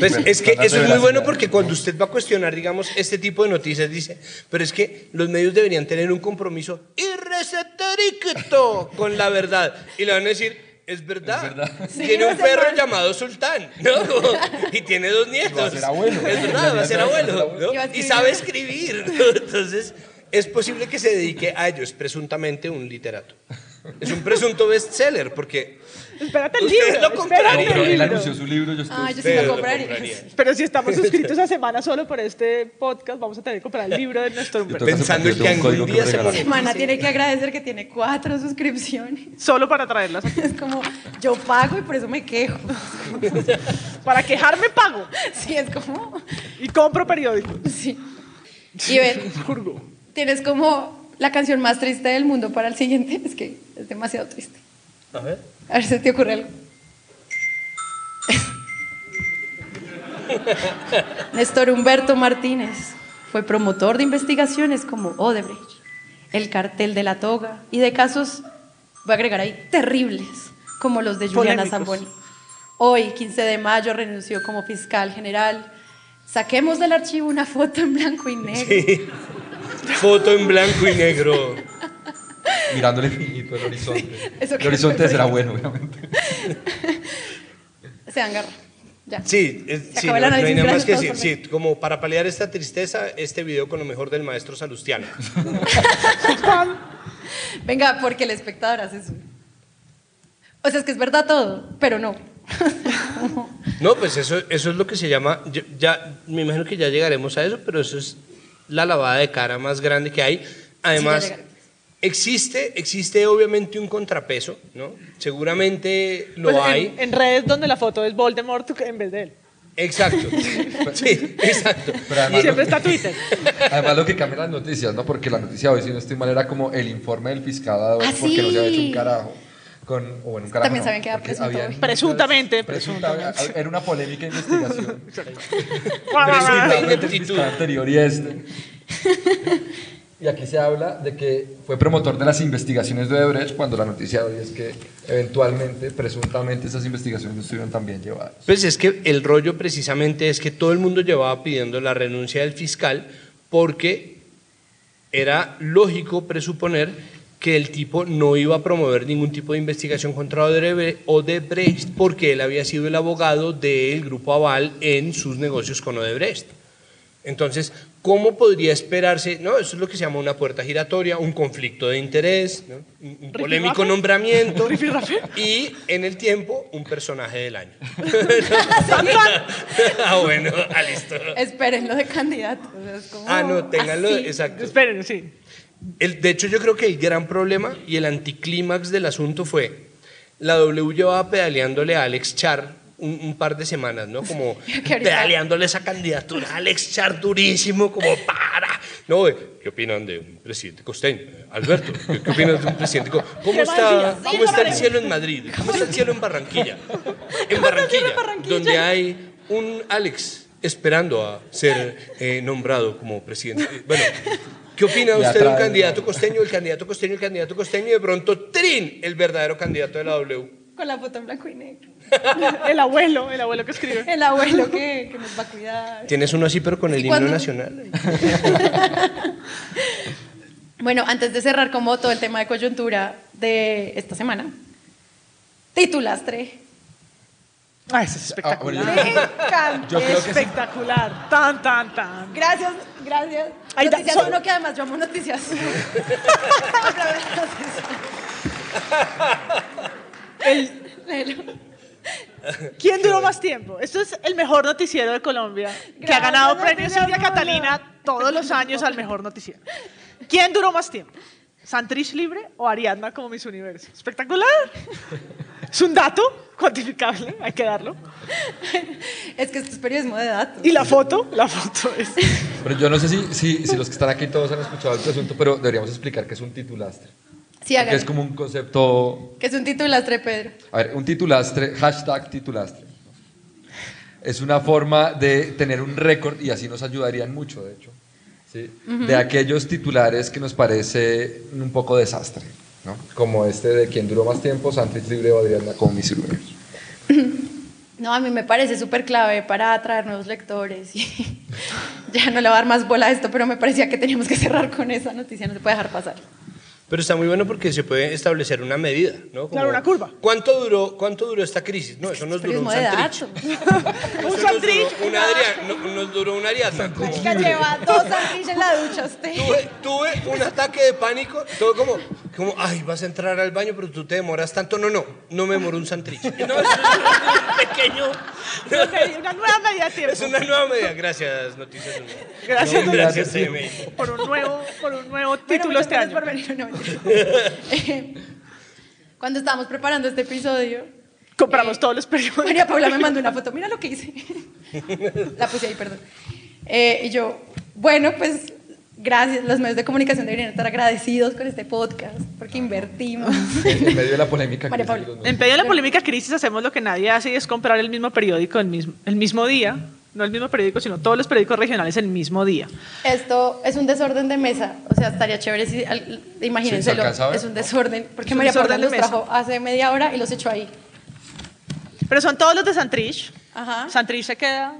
Speaker 2: Pues es que eso es muy bueno porque cuando usted va a cuestionar, digamos, este tipo de noticias, dice, pero es que los medios deberían tener un compromiso irrestricto con la verdad. Y le van a decir, es verdad.
Speaker 4: Es verdad.
Speaker 1: Sí,
Speaker 2: tiene un perro
Speaker 1: mal.
Speaker 2: llamado Sultán, ¿no? Y tiene dos nietos.
Speaker 4: va a ser abuelo.
Speaker 2: Es verdad, va a ser abuelo. ¿no?
Speaker 1: Y escribir.
Speaker 2: sabe escribir. Entonces, es posible que se dedique a ello. Es presuntamente un literato. Es un presunto bestseller porque
Speaker 3: Espérate el libro,
Speaker 2: lo
Speaker 3: espérate el
Speaker 4: él anunció su libro, yo estoy...
Speaker 1: Ah, yo sí lo compraría.
Speaker 3: Pero si estamos suscritos a semana solo por este podcast, vamos a tener que comprar el libro de.
Speaker 4: Yo
Speaker 2: pensando en que algún día se.
Speaker 1: Semana tiene que agradecer que tiene cuatro suscripciones.
Speaker 3: Solo para traerlas aquí.
Speaker 1: Es como, yo pago y por eso me quejo.
Speaker 3: Para quejarme pago
Speaker 1: Sí, es como,
Speaker 3: y compro periódicos.
Speaker 1: sí. Y
Speaker 3: Jurgo.
Speaker 1: Tienes como la canción más triste del mundo para el siguiente. Es que es demasiado triste.
Speaker 2: A ver.
Speaker 1: A ver si te ocurre algo. Néstor Humberto Martínez fue promotor de investigaciones como Odebrecht, el cartel de la toga y de casos, voy a agregar ahí, terribles, como los de Juliana. Zamboni. Hoy, 15 de mayo, renunció como fiscal general. Saquemos del archivo una foto en blanco y negro.
Speaker 2: Sí. Foto en blanco y negro.
Speaker 4: Mirando el infinito, el horizonte.
Speaker 1: Eso
Speaker 4: el horizonte será bueno, obviamente.
Speaker 1: Se agarra. Ya.
Speaker 2: Sí, es- sí, no, hay nada más que decir. Sí, como para paliar esta tristeza, este video con lo mejor del maestro Salustiano.
Speaker 1: Venga, porque el espectador hace eso. O sea, es que es verdad todo, pero no.
Speaker 2: No, pues eso, eso es lo que se llama, ya, ya- me imagino que ya llegaremos a eso, pero eso es la lavada de cara más grande que hay. Además, existe, existe obviamente un contrapeso, ¿no? Seguramente lo
Speaker 3: Pues en-
Speaker 2: hay.
Speaker 3: En, redes donde la foto es Voldemort en vez de él.
Speaker 2: Exacto. Sí, exacto.
Speaker 4: Pero además,
Speaker 3: Siempre está Twitter.
Speaker 4: además lo que cambia las noticias, ¿no? Porque la noticia hoy, si no estoy mal, era como el informe del fiscal
Speaker 1: Ah,
Speaker 4: porque no se había hecho un
Speaker 1: sí.
Speaker 4: carajo. Con, o bueno, un carajo
Speaker 1: También
Speaker 4: no,
Speaker 1: saben que era
Speaker 3: Presuntamente,
Speaker 4: presunta-
Speaker 3: presuntamente.
Speaker 4: Era una polémica investigación.
Speaker 2: Presunta
Speaker 4: Entre el
Speaker 2: ineptitud.
Speaker 4: fiscal anterior y este. Y aquí se habla de que fue promotor de las investigaciones de Odebrecht cuando la noticia de hoy es que eventualmente, presuntamente, esas investigaciones no estuvieron tan bien llevadas.
Speaker 2: Pues es que el rollo precisamente es que todo el mundo llevaba pidiendo la renuncia del fiscal porque era lógico presuponer que el tipo no iba a promover ningún tipo de investigación contra Odebrecht porque él había sido el abogado del grupo Aval en sus negocios con Odebrecht. Entonces, ¿cómo podría esperarse? No, eso es lo que se llama una puerta giratoria, un conflicto de interés, ¿no? un, polémico
Speaker 3: ¿Rifirrafe?
Speaker 2: nombramiento y en el tiempo un personaje del año. ah, bueno, ah, listo.
Speaker 1: Esperen lo de candidato. o sea, es como
Speaker 2: Ah, no, ténganlo,
Speaker 1: así.
Speaker 2: exacto.
Speaker 3: Esperen, sí.
Speaker 2: El, de hecho, yo creo que el gran problema y el anticlímax del asunto fue la W llevaba pedaleándole a Alex Char un, un par de semanas, ¿no? Como pedaleándole esa candidatura a Alex Char durísimo, como para. No, ¿qué opinan de un presidente costeño? Alberto, ¿qué, qué opinas de un presidente co- ¿Cómo está, cómo está el cielo en Madrid? ¿Cómo está el cielo en Barranquilla? En Barranquilla, donde hay un Alex esperando a ser eh, nombrado como presidente. Bueno, ¿qué opina usted de un candidato costeño, el candidato costeño, el candidato costeño y de pronto, ¡trin! El verdadero candidato de la W.
Speaker 1: Con la foto en blanco y negro.
Speaker 3: El abuelo, el abuelo que escribe.
Speaker 1: El abuelo que, que nos va a cuidar.
Speaker 2: Tienes uno así, pero con el
Speaker 1: ¿Y
Speaker 2: himno nacional.
Speaker 1: Bueno, antes de cerrar como todo el tema de coyuntura de esta semana, titulastre.
Speaker 3: Ah, eso es espectacular.
Speaker 4: Ah,
Speaker 1: Me encanta.
Speaker 4: Yo creo que sí.
Speaker 3: espectacular. Tan, tan, tan.
Speaker 1: Gracias, gracias.
Speaker 3: Da-
Speaker 1: noticias
Speaker 3: so-
Speaker 1: uno que además yo amo noticias. Léelo.
Speaker 3: ¿Quién duró más tiempo? Esto es el mejor noticiero de Colombia, que ha
Speaker 1: Gracias,
Speaker 3: ganado premios
Speaker 1: Noticias
Speaker 3: Silvia. Catalina todos los años al mejor noticiero. ¿Quién duró más tiempo? ¿Santrich Libre o Ariadna como Miss Universo? Espectacular. Es un dato cuantificable, hay que darlo.
Speaker 1: Es que esto es periodismo de datos.
Speaker 3: Y la foto, la foto es...
Speaker 4: Pero yo no sé si, si, si los que están aquí todos han escuchado el presunto, pero deberíamos explicar qué es un titulastre.
Speaker 1: Sí,
Speaker 4: Que es como un concepto
Speaker 1: Que es un titulastre, Pedro.
Speaker 4: A ver, un titulastre, hashtag titulastre. Es una forma de tener un récord, y así nos ayudarían mucho, de hecho, ¿sí? de aquellos titulares que nos parece un poco desastre, como este de quien duró más tiempo, Santis Libre o Adriana con mis Universo.
Speaker 1: No, a mí me parece súper clave para atraer nuevos lectores ya no le va a dar más bola a esto, pero me parecía que teníamos que cerrar con esa noticia, no se puede dejar pasar.
Speaker 2: Pero está muy bueno porque se puede establecer una medida, ¿no?
Speaker 3: Claro, una curva.
Speaker 2: ¿Cuánto duró, ¿Cuánto duró esta crisis? No, eso nos duró un santrich.
Speaker 3: Un santrich.
Speaker 2: Adriana, no, nos duró una Ariadna. como-
Speaker 1: lleva dos sandwiches en la ducha usted.
Speaker 2: Tuve, tuve un ataque de pánico, todo como, como, ay, vas a entrar al baño, pero tú te demoras tanto. No, no, no me demoro un santrich. No, es un pequeño.
Speaker 3: Una nueva medida de tiempo.
Speaker 2: Es una nueva medida. Gracias, Noticias Uno.
Speaker 3: Gracias,
Speaker 2: No, gracias, CMI.
Speaker 3: por un nuevo, por un nuevo
Speaker 1: Bueno,
Speaker 3: título
Speaker 1: muchas
Speaker 3: este
Speaker 1: gracias
Speaker 3: año.
Speaker 1: por venir. No, Cuando estábamos preparando este episodio,
Speaker 3: Compramos
Speaker 1: eh,
Speaker 3: todos los periódicos.
Speaker 1: María Paula me mandó una foto. Mira lo que hice. La puse ahí, perdón. Eh, y yo, bueno, pues gracias. Los medios de comunicación deberían estar agradecidos con este podcast porque invertimos.
Speaker 4: En medio de la polémica. los-
Speaker 3: En medio de la polémica crisis hacemos lo que nadie hace y es comprar el mismo periódico el mismo, el mismo día. No el mismo periódico, sino todos los periódicos regionales el mismo día.
Speaker 1: Esto es un desorden de mesa. O sea, estaría chévere si. al- Imagínenselo. es un desorden. Porque
Speaker 3: un
Speaker 1: María Paula los
Speaker 3: mesa.
Speaker 1: trajo hace media hora y los echó ahí.
Speaker 3: Pero son todos los de Santrich.
Speaker 1: Ajá.
Speaker 3: Santrich se queda,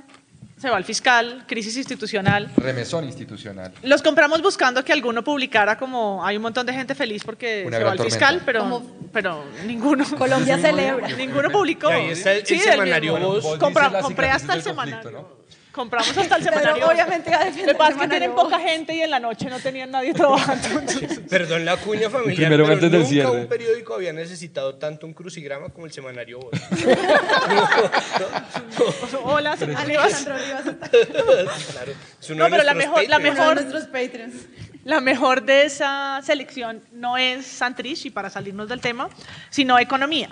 Speaker 3: se va al fiscal, crisis institucional.
Speaker 4: Remesón institucional.
Speaker 3: Los compramos buscando que alguno publicara como hay un montón de gente feliz porque
Speaker 4: Una
Speaker 3: se va al fiscal, pero, pero ninguno.
Speaker 1: Colombia celebra.
Speaker 3: Ninguno publicó.
Speaker 2: Y ahí está el- el
Speaker 3: del
Speaker 2: semanario.
Speaker 4: Vos
Speaker 3: Compra- compré hasta el semanario.
Speaker 4: conflicto,
Speaker 3: Compramos hasta el
Speaker 1: Pero
Speaker 3: semanario.
Speaker 1: obviamente va a defender
Speaker 3: Lo que pasa es que tienen poca gente y en la noche no tenían nadie trabajando. entonces-
Speaker 2: Perdón la cuña familiar,
Speaker 4: Primero
Speaker 2: pero
Speaker 4: antes del
Speaker 2: nunca
Speaker 4: cierre.
Speaker 2: un periódico había necesitado tanto un crucigrama como el semanario Voz.
Speaker 3: Hola, Rivas.
Speaker 1: Alejandro Rivas está
Speaker 2: claro. Es uno
Speaker 3: No,
Speaker 2: de
Speaker 3: pero la
Speaker 2: nuestros
Speaker 3: mejor- la
Speaker 2: Patreons.
Speaker 3: mejor-
Speaker 1: uno de nuestros Patreons.
Speaker 3: La mejor de esa selección no es Santrich, y para salirnos del tema, sino economía.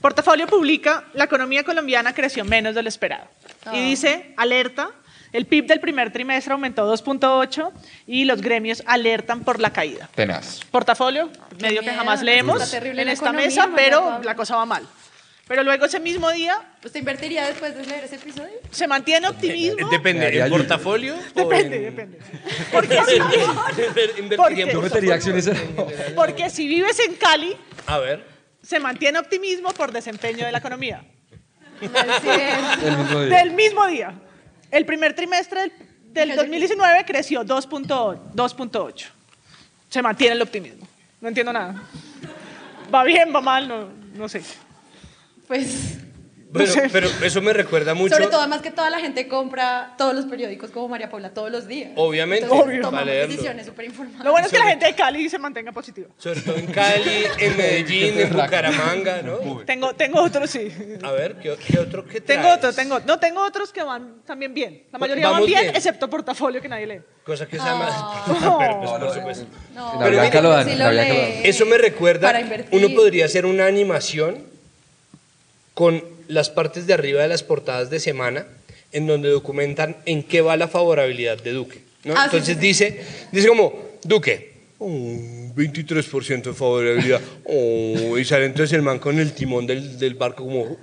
Speaker 3: Portafolio publica, la economía colombiana creció menos de lo esperado.
Speaker 1: Ah.
Speaker 3: Y dice, alerta, el PIB del primer trimestre aumentó 2.8 y los gremios alertan por la caída.
Speaker 4: Tenaz.
Speaker 3: Portafolio, medio que jamás leemos
Speaker 1: terrible
Speaker 3: en esta
Speaker 1: economía,
Speaker 3: mesa,
Speaker 1: María
Speaker 3: pero
Speaker 1: Pablo.
Speaker 3: la cosa va mal. Pero luego ese mismo día
Speaker 1: ¿Usted invertiría después de leer ese episodio?
Speaker 3: se mantiene optimismo.
Speaker 2: Eh, Depende,
Speaker 4: Daría
Speaker 2: ¿en
Speaker 4: ayuda.
Speaker 2: portafolio?
Speaker 3: Depende,
Speaker 2: en-
Speaker 3: depende. Porque si, Porque-
Speaker 4: Yo metería acciones en...
Speaker 3: porque si vives en Cali,
Speaker 2: A ver.
Speaker 3: se mantiene optimismo por desempeño de la economía.
Speaker 4: El mismo día.
Speaker 3: Del mismo día. El primer trimestre del, del 2019 creció 2.8. 2.8. Se mantiene el optimismo. No entiendo nada. Va bien, va mal, no, no sé.
Speaker 1: Pues
Speaker 2: Bueno,
Speaker 3: sé.
Speaker 2: pero eso me recuerda mucho.
Speaker 1: Sobre todo, además que toda la gente compra todos los periódicos como María Paula todos los días.
Speaker 2: Obviamente,
Speaker 1: Entonces,
Speaker 2: Obvio.
Speaker 1: tomamos
Speaker 2: para leerlo.
Speaker 1: decisiones súper informadas.
Speaker 3: Lo bueno es que la gente de Cali se mantenga positiva.
Speaker 2: Sobre todo en Cali, en Medellín, en Bucaramanga, ¿no?
Speaker 3: Tengo, tengo otros, sí.
Speaker 2: A ver, ¿qué, qué otro que
Speaker 3: Tengo otros, tengo, no, tengo otros que van también bien. La mayoría
Speaker 2: Vamos
Speaker 3: van bien,
Speaker 2: bien.
Speaker 3: excepto portafolio que nadie lee.
Speaker 2: Cosa que sea más.
Speaker 3: No.
Speaker 2: Pero, pues,
Speaker 4: No,
Speaker 2: por
Speaker 4: no,
Speaker 2: supuesto.
Speaker 1: Pero
Speaker 4: lo dan, lo
Speaker 1: lee
Speaker 2: Eso me recuerda,
Speaker 1: Para invertir.
Speaker 2: uno podría hacer una animación con las partes de arriba de las portadas de semana en donde documentan en qué va la favorabilidad de Duque. ¿no?
Speaker 1: Ah,
Speaker 2: Entonces
Speaker 1: sí, sí.
Speaker 2: dice, dice como, Duque, oh, 23% de favorabilidad, oh, y sale entonces el man con el timón del, del barco como,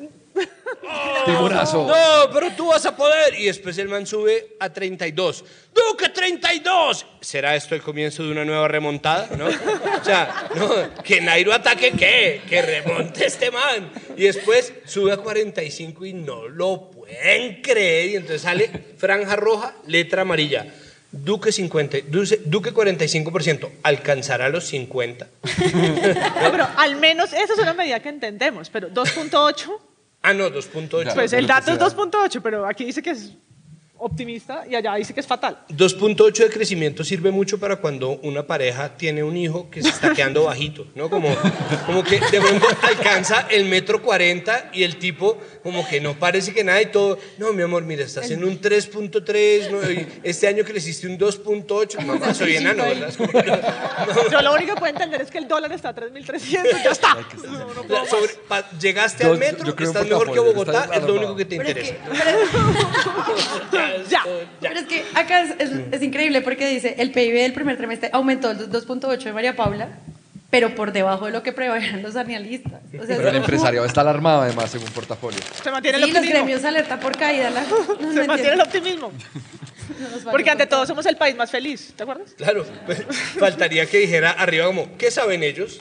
Speaker 4: Timonazo.
Speaker 2: no, pero tú vas a poder. Y después el man sube a 32. ¡Duque, 32! ¿Será esto el comienzo de una nueva remontada? ¿No? O sea, no, que Nairo ataque qué, que remonte este man. Y después sube a 45 y no lo pueden creer. Y entonces sale franja roja, letra amarilla. Duque 50, Duque Duque 45%, alcanzará los 50.
Speaker 3: No, pero al menos esa es una medida que entendemos, pero 2.8,
Speaker 2: Ah, no, 2.8.
Speaker 3: pues el dato es
Speaker 4: sea.
Speaker 3: 2.8, pero aquí dice que es optimista y allá dice que es fatal.
Speaker 2: 2.8 de crecimiento sirve mucho para cuando una pareja tiene un hijo que se está quedando bajito, ¿no? Como, como que de pronto alcanza el metro 40 y el tipo como que no parece que nada y todo, no, mi amor, mira, estás en un 3.3, ¿no? Y este año creciste un 2.8, mamá, soy enano, ¿verdad? No-
Speaker 3: Yo lo único que puedo entender es que el dólar está a 3.300, ya está. No, no puedo
Speaker 2: La- sobre- pa- llegaste
Speaker 4: Yo-
Speaker 2: al metro,
Speaker 4: yo en
Speaker 2: estás mejor que Bogotá, es lo único que te interesa.
Speaker 3: Ya.
Speaker 1: pero es que acá es, es- es increíble porque dice el PIB del primer trimestre aumentó el 2.8 de María Paula, pero por debajo de lo que preveían los analistas. O sea,
Speaker 4: Pero el
Speaker 1: es-
Speaker 4: empresariado está alarmado además según portafolio.
Speaker 3: Se mantiene
Speaker 1: Sí,
Speaker 3: el
Speaker 1: los
Speaker 3: optimismo.
Speaker 1: gremios alerta por caída. La, no,
Speaker 3: Se mantiene el optimismo.
Speaker 1: No
Speaker 3: Porque ante todo somos el país más feliz, ¿te acuerdas?
Speaker 2: Claro, pues, faltaría que dijera arriba como, ¿qué saben ellos?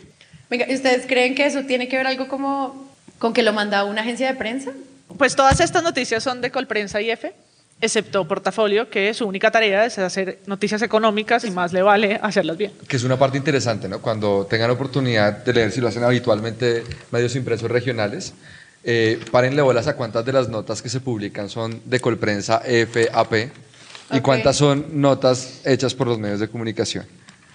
Speaker 1: Venga, ¿y ¿ustedes creen que eso tiene que ver algo como con que lo manda una agencia de prensa?
Speaker 3: Pues todas estas noticias son de Colprensa y F, excepto Portafolio, que su única tarea es hacer noticias económicas y más le vale hacerlas bien.
Speaker 4: Que es una parte interesante, ¿no? Cuando tengan oportunidad de leer, si lo hacen habitualmente, medios impresos regionales, eh, párenle bolas a cuántas de las notas que se publican son de Colprensa, F, AP, y cuántas son notas hechas por los medios de comunicación.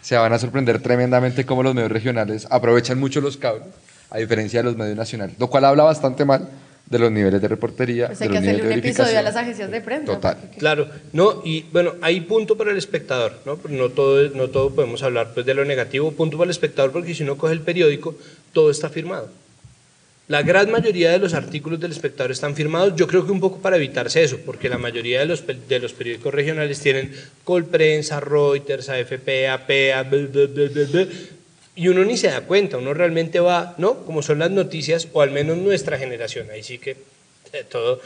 Speaker 4: Se van a sorprender tremendamente cómo los medios regionales aprovechan mucho los cables, a diferencia de los medios nacionales, lo cual habla bastante mal de los niveles de reportería,
Speaker 1: Pues
Speaker 4: de
Speaker 1: hay que
Speaker 4: los niveles
Speaker 1: hacerle
Speaker 4: de
Speaker 1: un episodio a las agencias de prensa.
Speaker 4: Total.
Speaker 1: porque-
Speaker 2: Claro, no, y bueno, hay punto para el espectador, ¿no? Pero No todo, no todo podemos hablar pues, de lo negativo, punto para el espectador, porque si uno coge el periódico, todo está firmado. La gran mayoría de los artículos del espectador están firmados, yo creo que un poco para evitarse eso, porque la mayoría de los, de los periódicos regionales tienen Colprensa, Reuters, AFP, AP, a- bl- bl- bl- bl- bl- y uno ni se da cuenta, uno realmente va, ¿no? Como son las noticias, o al menos nuestra generación, ahí sí que eh, todo,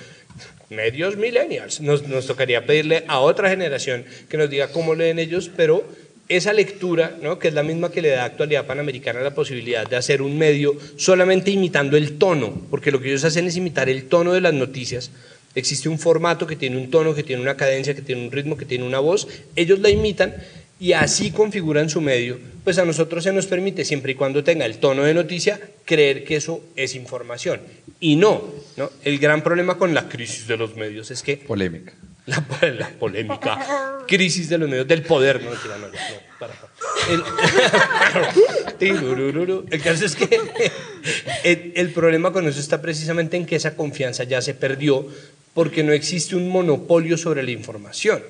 Speaker 2: medios millennials, nos, nos tocaría pedirle a otra generación que nos diga cómo leen ellos, pero esa lectura, ¿no? que es la misma que le da Actualidad Panamericana la posibilidad de hacer un medio solamente imitando el tono, porque lo que ellos hacen es imitar el tono de las noticias. Existe un formato que tiene un tono, que tiene una cadencia, que tiene un ritmo, que tiene una voz, ellos la imitan y así configuran su medio, pues a nosotros se nos permite, siempre y cuando tenga el tono de noticia, creer que eso es información. Y no, ¿no? El gran problema con la crisis de los medios es que
Speaker 4: Polémica.
Speaker 2: la, la polémica crisis de los medios del poder, no, mentira, no, no, para, para. El, caso es que el, el problema con eso está precisamente en que esa confianza ya se perdió porque no existe un monopolio sobre la información.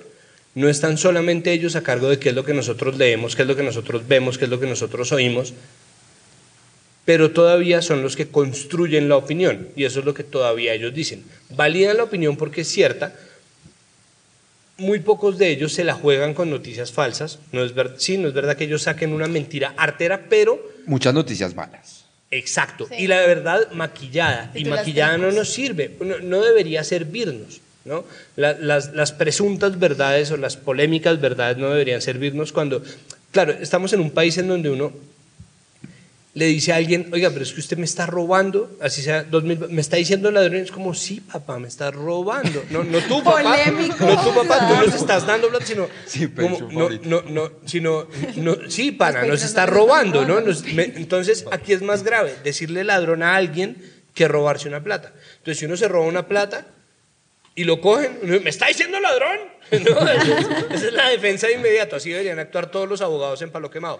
Speaker 2: No están solamente ellos a cargo de qué es lo que nosotros leemos, qué es lo que nosotros vemos, qué es lo que nosotros oímos, pero todavía son los que construyen la opinión y eso es lo que todavía ellos dicen. Validan la opinión porque es cierta, muy pocos de ellos se la juegan con noticias falsas. No es ver- sí, no es verdad que ellos saquen una mentira artera, pero
Speaker 4: Muchas noticias malas.
Speaker 2: exacto.
Speaker 1: Sí.
Speaker 2: Y la verdad maquillada. Y maquillada no nos sirve, no, no debería servirnos. ¿No? La- las, las presuntas verdades o las polémicas verdades no deberían servirnos cuando, claro, estamos en un país en donde uno le dice a alguien, oiga, pero es que usted me está robando, así sea, dos mil, me está diciendo ladrón, es como, sí, papá, me está robando. No, no tú, papá.
Speaker 1: Polémico.
Speaker 2: No tú, papá, tú nos estás dando plata, sino,
Speaker 4: Sí, pero
Speaker 2: como, no, no, no, sino, no, sí, pana, nos está robando, ¿no? Nos- me- entonces, aquí es más grave decirle ladrón a alguien que robarse una plata. Entonces, si uno se roba una plata y lo cogen, ¿me está diciendo ladrón? No, esa, es, esa es la defensa de inmediato. Así deberían actuar todos los abogados en Palo Quemado.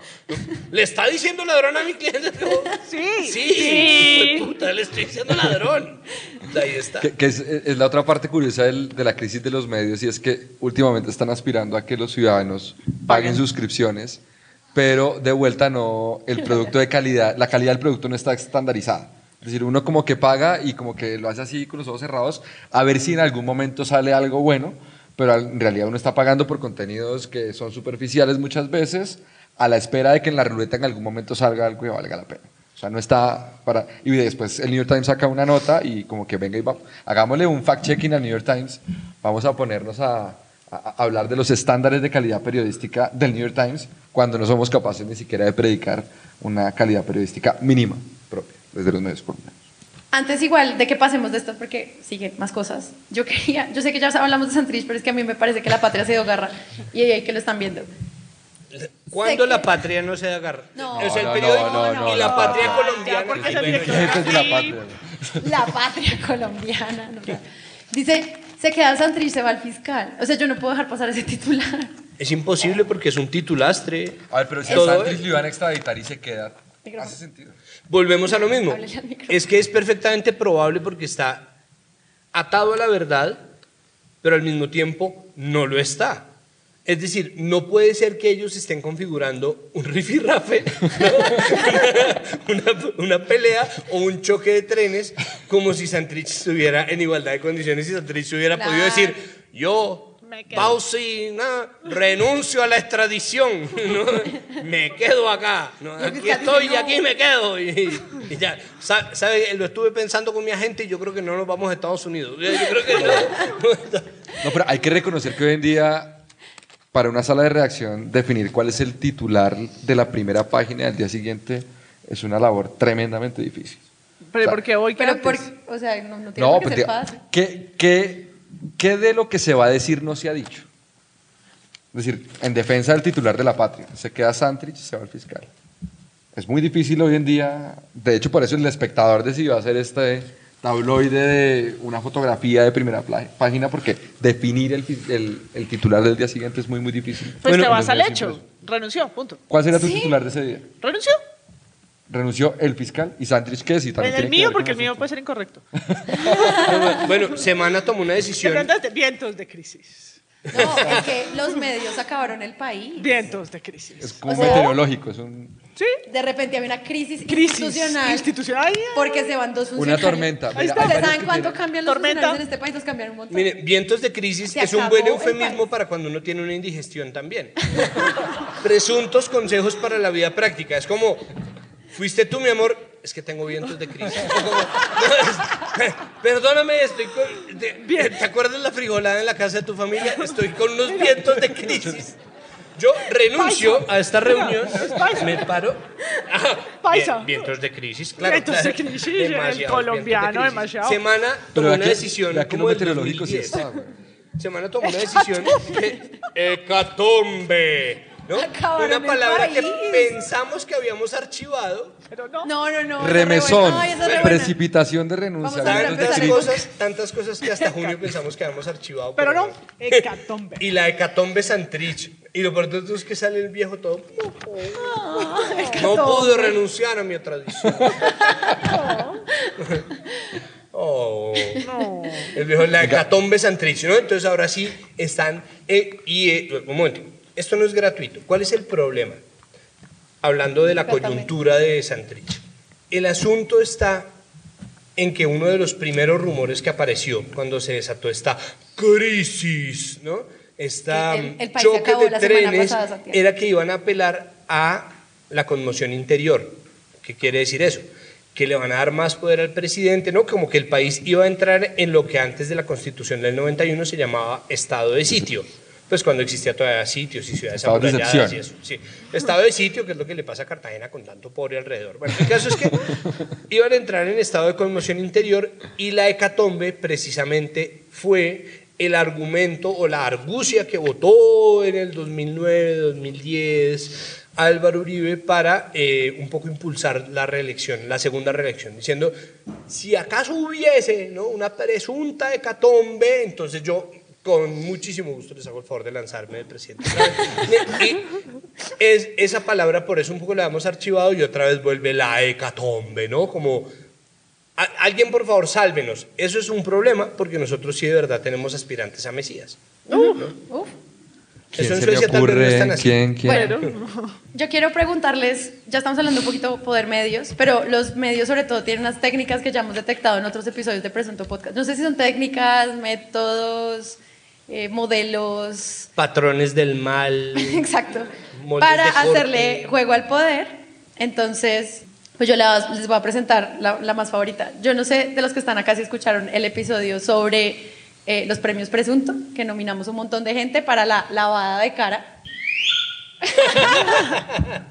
Speaker 2: ¿Le está diciendo ladrón a mi cliente? No.
Speaker 3: Sí.
Speaker 2: Sí, puta, le estoy diciendo ladrón. Ahí está.
Speaker 4: Que, que es, es la otra parte curiosa del- de la crisis de los medios y es que últimamente están aspirando a que los ciudadanos paguen suscripciones, pero de vuelta no, el producto de calidad, la calidad del producto no está estandarizada. Es decir, uno como que paga y como que lo hace así con los ojos cerrados a ver si en algún momento sale algo bueno, pero en realidad uno está pagando por contenidos que son superficiales muchas veces a la espera de que en la ruleta en algún momento salga algo que valga la pena. O sea, no está para... Y después el New York Times saca una nota y como que venga y va, hagámosle un fact-checking al New York Times, vamos a ponernos a- a hablar de los estándares de calidad periodística del New York Times cuando no somos capaces ni siquiera de predicar una calidad periodística mínima propia desde los medios colombianos.
Speaker 1: Antes igual de que pasemos de esto, porque siguen más cosas, yo quería, yo sé que ya hablamos de Santrich, pero es que a mí me parece que la patria se dio garra y ahí que lo están viendo.
Speaker 2: ¿Cuándo
Speaker 1: Sé
Speaker 2: la
Speaker 1: que-
Speaker 2: patria no se da garra?
Speaker 1: No.
Speaker 2: sea, el
Speaker 4: no,
Speaker 2: periódico
Speaker 4: no, no,
Speaker 2: y la
Speaker 4: no.
Speaker 2: patria colombiana.
Speaker 3: porque
Speaker 4: de la patria.
Speaker 1: La patria colombiana. ¿no? Dice, se queda Santrich, se va al fiscal. O sea, yo no puedo dejar pasar ese titular.
Speaker 2: Es imposible porque es un titulastre.
Speaker 4: A ver, pero si
Speaker 2: Todo
Speaker 4: a Santrich
Speaker 2: es-
Speaker 4: lo iban a extraditar y se queda, hace sentido.
Speaker 2: Volvemos a lo mismo. Es que es perfectamente probable porque está atado a la verdad, pero al mismo tiempo no lo está. Es decir, no puede ser que ellos estén configurando un rifirrafe, una- una pelea o un choque de trenes como si Santrich estuviera en igualdad de condiciones y Santrich hubiera
Speaker 1: Claro.
Speaker 2: podido decir, yo,
Speaker 3: Me quedo.
Speaker 2: Pausina, renuncio a la extradición, ¿no? me quedo acá, aquí estoy y aquí me quedo. Y, y ya, Sa- ¿sabe? Lo estuve pensando con mi agente y yo creo que no nos vamos a Estados Unidos. Yo creo que no.
Speaker 4: No, pero hay que reconocer que hoy en día, para una sala de redacción, definir cuál es el titular de la primera página del día siguiente es una labor tremendamente difícil.
Speaker 3: Pero porque hoy que
Speaker 1: Pero,
Speaker 3: antes?
Speaker 1: por, o sea, no, no tiene
Speaker 4: pues,
Speaker 1: ser
Speaker 4: diga,
Speaker 1: fácil.
Speaker 4: ¿qué, qué, qué de lo que se va a decir no se ha dicho? Es decir, en defensa del titular de la patria, se queda Santrich, se va al fiscal. Es muy difícil hoy en día, de hecho por eso el espectador decidió hacer este tabloide de una fotografía de primera página, porque definir el, el- el titular del día siguiente es muy, muy difícil.
Speaker 3: Pues
Speaker 2: Bueno,
Speaker 3: te vas al hecho. Renunció, punto.
Speaker 4: ¿Cuál sería tu
Speaker 1: Sí.
Speaker 4: titular de ese día?
Speaker 3: ¿Renunció?
Speaker 4: Renunció el fiscal y Santrich, ¿qué es? Y también
Speaker 3: En el
Speaker 4: tiene que
Speaker 3: mío,
Speaker 4: ver con
Speaker 3: porque el mío puede ser incorrecto.
Speaker 2: Bueno, Semana tomó una
Speaker 3: De
Speaker 2: decisión.
Speaker 3: pronto, vientos de crisis.
Speaker 1: No, es que los medios acabaron el país.
Speaker 3: Vientos de crisis.
Speaker 4: Es como
Speaker 1: O sea-
Speaker 4: meteorológico, es un,
Speaker 3: Sí,
Speaker 1: De repente había una crisis,
Speaker 3: crisis
Speaker 1: institucional.
Speaker 3: institucional.
Speaker 1: Porque se van dos
Speaker 4: una
Speaker 1: funcionarios.
Speaker 4: tormenta.
Speaker 3: Ahí está.
Speaker 4: hay
Speaker 1: ¿Ustedes
Speaker 4: varios
Speaker 1: saben
Speaker 4: que
Speaker 1: cuánto
Speaker 4: tienen-
Speaker 1: cambian los
Speaker 3: Tormenta.
Speaker 1: funcionarios en este país? Nos cambiaron un montón.
Speaker 2: Mire, vientos de crisis
Speaker 1: Se
Speaker 2: es un buen
Speaker 1: el
Speaker 2: eufemismo
Speaker 1: país.
Speaker 2: para cuando uno tiene una indigestión también. Presuntos consejos para la vida práctica. Es como, fuiste tú, mi amor, es que tengo vientos de crisis. No, perdóname, estoy con... ¿te, ¿Te acuerdas la frijolada en la casa de tu familia? Estoy con unos vientos de crisis. Yo renuncio
Speaker 3: Paisa.
Speaker 2: a esta reunión,
Speaker 3: Es paisa.
Speaker 2: me paro.
Speaker 3: Paisa.
Speaker 2: bien- vientos de crisis, claro.
Speaker 3: Vientos de
Speaker 2: claro.
Speaker 3: crisis, el
Speaker 2: Demasiados
Speaker 3: colombiano,
Speaker 2: vientos de crisis.
Speaker 3: demasiado.
Speaker 2: Semana tomó una decisión como el
Speaker 4: meteorológico sí
Speaker 2: 2010.
Speaker 4: está, güey.
Speaker 2: Semana tomó una decisión que hecatombe, ¿no?
Speaker 1: Acabaron
Speaker 2: Una
Speaker 1: el
Speaker 2: palabra que
Speaker 1: país.
Speaker 2: pensamos que habíamos archivado.
Speaker 3: Pero no.
Speaker 1: No, no, no. re
Speaker 4: Remesón.
Speaker 1: Ay, re
Speaker 4: precipitación de renuncia.
Speaker 2: Tantas cosas, tantas cosas que hasta junio pensamos que habíamos archivado.
Speaker 3: Pero no. Hecatombe.
Speaker 2: Y la hecatombe Santrich. Y lo peor de todo es que sale el viejo todo. No pude renunciar a mi tradición. Oh.
Speaker 3: No.
Speaker 2: El viejo, la hecatombe Santrich, ¿no? Entonces ahora sí están. eh, y, eh, un momento, esto no es gratuito. ¿Cuál es el problema? Hablando de la coyuntura de Santrich. El asunto está en que uno de los primeros rumores que apareció cuando se desató esta crisis, ¿no? Esta
Speaker 1: El- el país
Speaker 2: choque de trenes
Speaker 1: pasada,
Speaker 2: era que iban a apelar a la conmoción interior. ¿Qué quiere decir eso? Que le van a dar más poder al presidente, ¿no? Como que el país iba a entrar en lo que antes de la Constitución del 91 se llamaba estado de sitio. Pues cuando existía todavía sitios y ciudades
Speaker 4: Estado de
Speaker 2: amuralladas y eso. Sí. Estado de sitio, que es lo que le pasa a Cartagena con tanto pobre alrededor. Bueno, el caso es que iban a entrar en estado de conmoción interior y la hecatombe precisamente fue el argumento o la argucia que votó en el 2009, 2010 Álvaro Uribe para eh, un poco impulsar la reelección, la segunda reelección, diciendo, si acaso hubiese ¿no? una presunta hecatombe, entonces yo con muchísimo gusto les hago el favor de lanzarme de presidente. y es, esa palabra por eso un poco la hemos archivado y otra vez vuelve la hecatombe, ¿no? Como a- alguien por favor sálvenos. Eso es un problema porque nosotros sí de verdad tenemos aspirantes a Mesías.
Speaker 4: ¿Quién
Speaker 2: Eso en
Speaker 4: se le
Speaker 2: Suecia no
Speaker 4: ocurre?
Speaker 2: están así.
Speaker 4: ¿Quién? ¿Quién?
Speaker 1: Bueno, yo quiero preguntarles, ya estamos hablando un poquito poder medios, pero los medios sobre todo tienen unas técnicas que ya hemos detectado en otros episodios de Presunto Podcast. No sé si son técnicas, métodos, eh, modelos,
Speaker 2: Patrones del mal.
Speaker 1: exacto, para hacerle juego al poder. Entonces, pues yo la- les voy a presentar la, la más favorita. Yo no sé de los que están acá si escucharon el episodio sobre eh, los premios Presunto, que nominamos un montón de gente para la lavada de cara.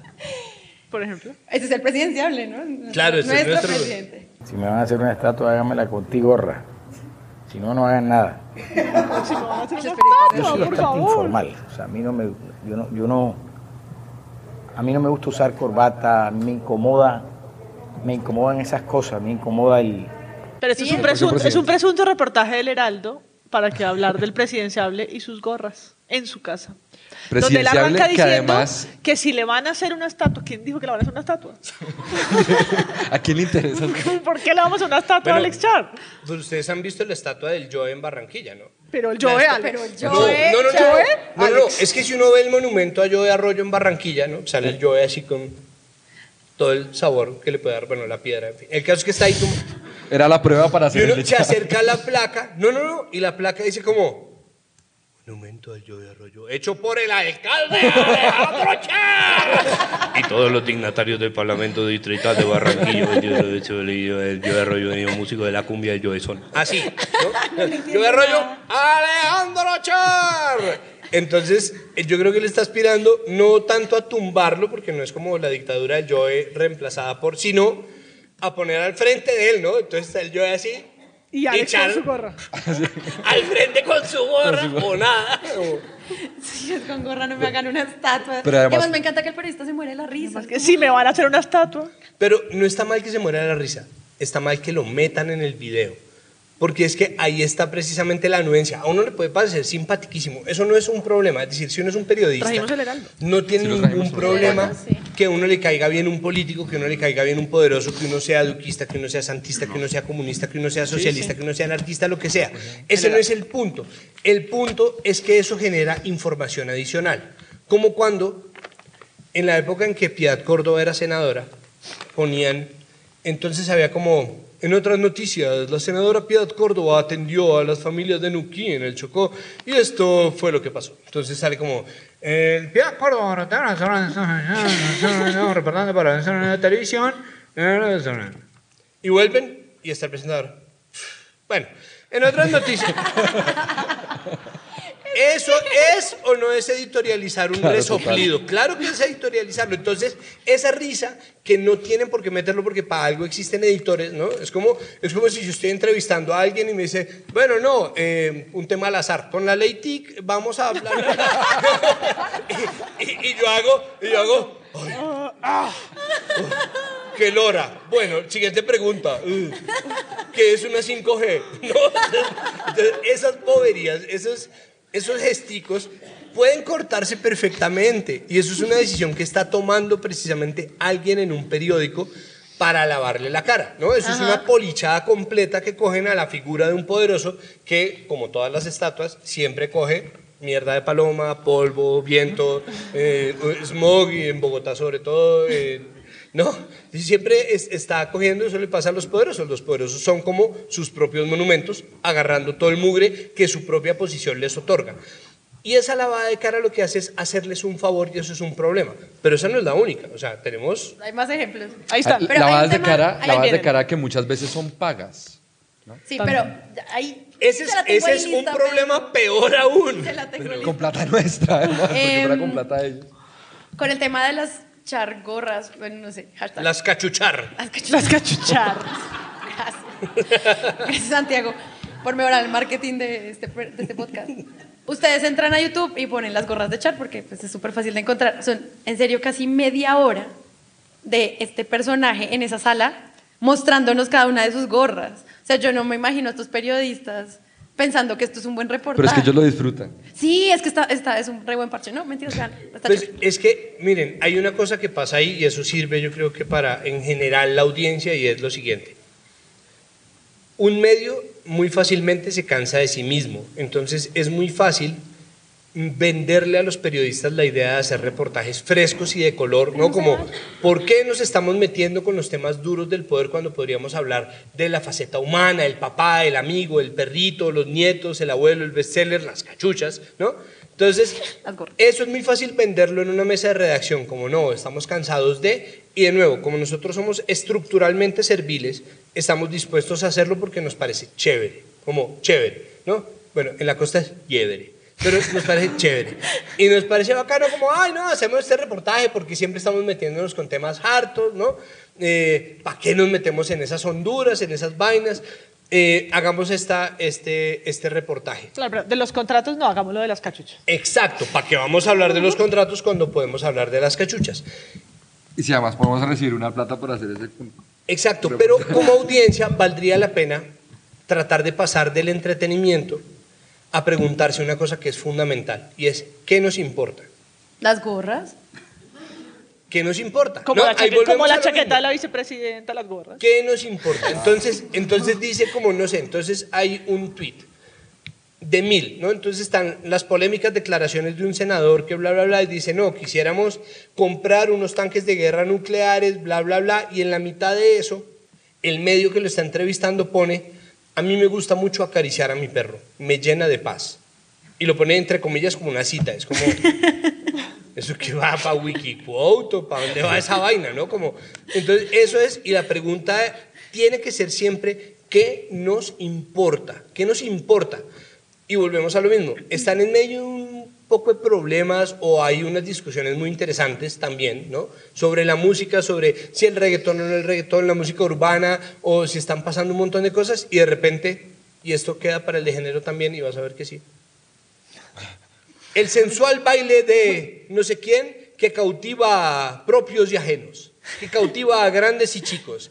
Speaker 3: Por ejemplo.
Speaker 1: Ese es el presidenciable, ¿no?
Speaker 2: Claro, ese es
Speaker 1: nuestro presidente.
Speaker 7: Si me van a hacer una estatua, háganmela con ti gorra. Si no, no hagan nada. Yo soy bastante informal. O sea, a mí no me, yo no, yo no, a mí no me gusta usar corbata, me incomoda, me incomodan esas cosas, me incomoda el,
Speaker 3: Pero esto es un, presunto, es un presunto reportaje del Heraldo para que hablar del presidenciable y sus gorras en su casa. Donde él arranca
Speaker 4: que
Speaker 3: diciendo
Speaker 4: además-
Speaker 3: que si le van a hacer una estatua, ¿quién dijo que le van a hacer una estatua?
Speaker 4: ¿A quién le interesa?
Speaker 3: ¿Por qué le vamos a hacer una estatua
Speaker 2: Bueno,
Speaker 3: a Alex Char?
Speaker 2: Pues ustedes han visto la estatua del Joe en Barranquilla, ¿no?
Speaker 3: Pero el Joe, Alex.
Speaker 1: pero el
Speaker 2: No,
Speaker 1: Joe,
Speaker 2: no, no, no,
Speaker 3: Joe,
Speaker 2: no, no, no, es que si uno ve el monumento a Joe Arroyo en Barranquilla, ¿no? Sale el Joe así con todo el sabor que le puede dar, bueno, la piedra, en fin. El caso es que está ahí como,
Speaker 4: Era la prueba para
Speaker 2: y
Speaker 4: hacer
Speaker 2: uno
Speaker 4: el
Speaker 2: se acerca a la placa, no, no, no, y la placa dice como, monumento al Joe Arroyo, hecho por el alcalde Alejandro Char. Y todos los dignatarios del Parlamento Distrital de Barranquilla, el Joe Arroyo, el músico de la cumbia, el Joe Son. Así, ¿no? Joe Arroyo, Alejandro Char. Entonces, eh, yo creo que él está aspirando no tanto a tumbarlo, porque no es como la dictadura del Joe reemplazada por, sino a poner al frente de él, ¿no? Entonces está el Joe así.
Speaker 3: Y Alex con su gorra.
Speaker 2: Al frente con su gorra o nada.
Speaker 1: Si es con gorra, no me hagan una estatua.
Speaker 4: Pero además-
Speaker 1: Y además me encanta que el periodista se muere de la risa.
Speaker 3: Es que si me van a hacer una estatua.
Speaker 2: Pero no está mal que se muera de la risa, está mal que lo metan en el video. Porque es que ahí está precisamente la anuencia. A uno le puede parecer simpatiquísimo. Eso no es un problema. Es decir, si uno es un periodista, no tiene ningún problema
Speaker 1: Sí.
Speaker 2: que a uno le caiga bien un político, que uno le caiga bien un poderoso, que uno sea duquista, que uno sea santista, que uno sea comunista, que uno sea socialista, que uno sea anarquista, lo que sea. Ese no es el punto. El punto es que eso genera información adicional. Como cuando en la época en que Piedad Córdoba era senadora, ponían, entonces había como, en otras noticias, la senadora Piedad Córdoba atendió a las familias de Nuquí en el Chocó, y esto fue lo que pasó. Entonces sale como, el Piedad Córdoba, reportando para la televisión, y vuelven, y está el presentador. Bueno, en otras noticias. ¿Eso es o no es editorializar un
Speaker 4: Claro,
Speaker 2: resoplido? Claro que es editorializarlo. Entonces, esa risa que no tienen por qué meterlo porque para algo existen editores, ¿no? Es como, es como si yo estoy entrevistando a alguien y me dice, bueno, no, eh, un tema al azar. Con la ley TIC vamos a hablar. y, y- y yo hago, y yo hago, "Ay, ¡Qué lora! Bueno, siguiente pregunta. Uh, ¿Qué es una 5G? ¿No? Entonces, esas boberías, esos, esos gesticos pueden cortarse perfectamente. Y eso es una decisión que está tomando precisamente alguien en un periódico para lavarle la cara, ¿no? Eso es una polichada completa que cogen a la figura de un poderoso que, como todas las estatuas, siempre coge mierda de paloma, polvo, viento, eh, smog y en Bogotá sobre todo, eh, no, y siempre es- está cogiendo, eso le pasa a los poderosos, los poderosos son como sus propios monumentos, agarrando todo el mugre que su propia posición les otorga. Y esa lavada de cara lo que hace es hacerles un favor y eso es un problema. Pero esa no es la única, o sea, tenemos...
Speaker 1: Hay más ejemplos.
Speaker 3: Ahí está.
Speaker 1: Pero hay
Speaker 4: lavadas de cara, lavadas de cara que muchas veces son pagas.
Speaker 1: Sí, pero ahí.
Speaker 2: Ese es, ese es un problema peor aún.
Speaker 1: Se la tengo
Speaker 4: Con plata nuestra, además, porque fuera
Speaker 1: Em,
Speaker 4: con plata de ellos.
Speaker 1: Con el tema de las chargorras, bueno, no sé, hashtag.
Speaker 2: Las cachuchar.
Speaker 1: Las cachu-
Speaker 3: Las cachuchar.
Speaker 1: Gracias. Gracias, Santiago. por mejorar el marketing de este, de este podcast. Ustedes entran a YouTube y ponen las gorras de Char porque pues, es súper fácil de encontrar. Son en serio casi media hora de este personaje en esa sala mostrándonos cada una de sus gorras. O sea, yo no me imagino a estos periodistas pensando que esto es un buen reportaje.
Speaker 4: Pero es que ellos lo disfrutan.
Speaker 1: Sí, es que está, está, es un re buen parche. No, mentira, vean, está
Speaker 2: Pues es que, miren, hay una cosa que pasa ahí y eso sirve yo creo que para en general la audiencia y es lo siguiente. Un medio muy fácilmente se cansa de sí mismo, entonces es muy fácil venderle a los periodistas la idea de hacer reportajes frescos y de color, ¿no? Como, ¿por qué nos estamos metiendo con los temas duros del poder cuando podríamos hablar de la faceta humana, el papá, el amigo, el perrito, los nietos, el abuelo, el bestseller, las cachuchas, ¿no? Entonces, eso es muy fácil venderlo en una mesa de redacción, como no, estamos cansados de, y de nuevo, como nosotros somos estructuralmente serviles, estamos dispuestos a hacerlo porque nos parece chévere, como chévere, ¿no? Bueno, en la costa es chévere, pero nos parece chévere. Y nos parece bacano como, ay, no, hacemos este reportaje porque siempre estamos metiéndonos con temas hartos, ¿no? ¿Para qué nos metemos en esas honduras, en esas vainas? Eh, hagamos esta, este, este reportaje.
Speaker 3: Claro, pero de los contratos no, hagámoslo de las cachuchas.
Speaker 2: Exacto, ¿para qué vamos a hablar de los contratos cuando podemos hablar de las cachuchas?
Speaker 4: Y si además podemos recibir una plata por hacer ese...
Speaker 2: Exacto, pero como audiencia valdría la pena tratar de pasar del entretenimiento a preguntarse una cosa que es fundamental y es ¿qué nos importa?
Speaker 1: Las gorras.
Speaker 2: ¿Qué nos importa?
Speaker 3: Como
Speaker 2: No,
Speaker 3: la, chaqueta, como la de la vicepresidenta, las gorras.
Speaker 2: ¿Qué nos importa? Entonces, entonces dice como, no sé, entonces hay un tweet de mil, ¿no? Entonces están las polémicas declaraciones de un senador que bla, bla, bla, y dice, no, quisiéramos comprar unos tanques de guerra nucleares, bla, bla, bla, y en la mitad de eso, el medio que lo está entrevistando pone, a mí me gusta mucho acariciar a mi perro, me llena de paz. Y lo pone entre comillas como una cita, es como... Eso que va para Wikiquote, ¿para dónde va esa vaina? ¿no? Como, entonces, eso es, y la pregunta tiene que ser siempre, ¿qué nos importa? ¿Qué nos importa? Y volvemos a lo mismo, están en medio de un poco de problemas o hay unas discusiones muy interesantes también, ¿no? Sobre la música, sobre si el reggaetón o no el reggaetón, la música urbana, o si están pasando un montón de cosas, y de repente, y esto queda para el de género también, y vas a ver que sí, el sensual baile de no sé quién que cautiva a propios y ajenos, que cautiva a grandes y chicos.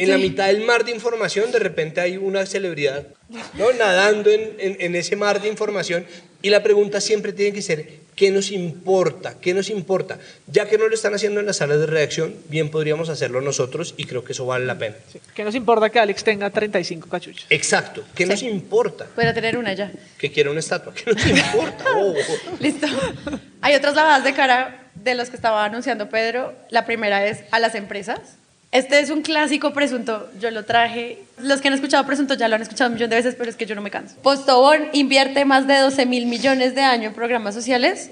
Speaker 2: En la mitad del mar de información, de repente hay una celebridad ¿no? nadando en, en- en ese mar de información. Y la pregunta siempre tiene que ser, ¿qué nos importa? ¿Qué nos importa? Ya que no lo están haciendo en las salas de redacción, bien podríamos hacerlo nosotros y creo que eso vale la pena.
Speaker 3: Sí. ¿Qué nos importa que Alex tenga 35 cachuchas?
Speaker 2: Exacto, ¿qué nos importa?
Speaker 1: Podría tener una ya.
Speaker 2: Que quiera una estatua, ¿qué nos importa? Oh,
Speaker 1: Listo. Hay otras lavadas de cara de los que estaba anunciando Pedro. La primera es a las empresas. Este es un clásico presunto. Yo lo traje. Los que han escuchado presunto ya lo han escuchado un millón de veces, pero es que yo no me canso. Postobón invierte más de 12 mil millones de años en programas sociales.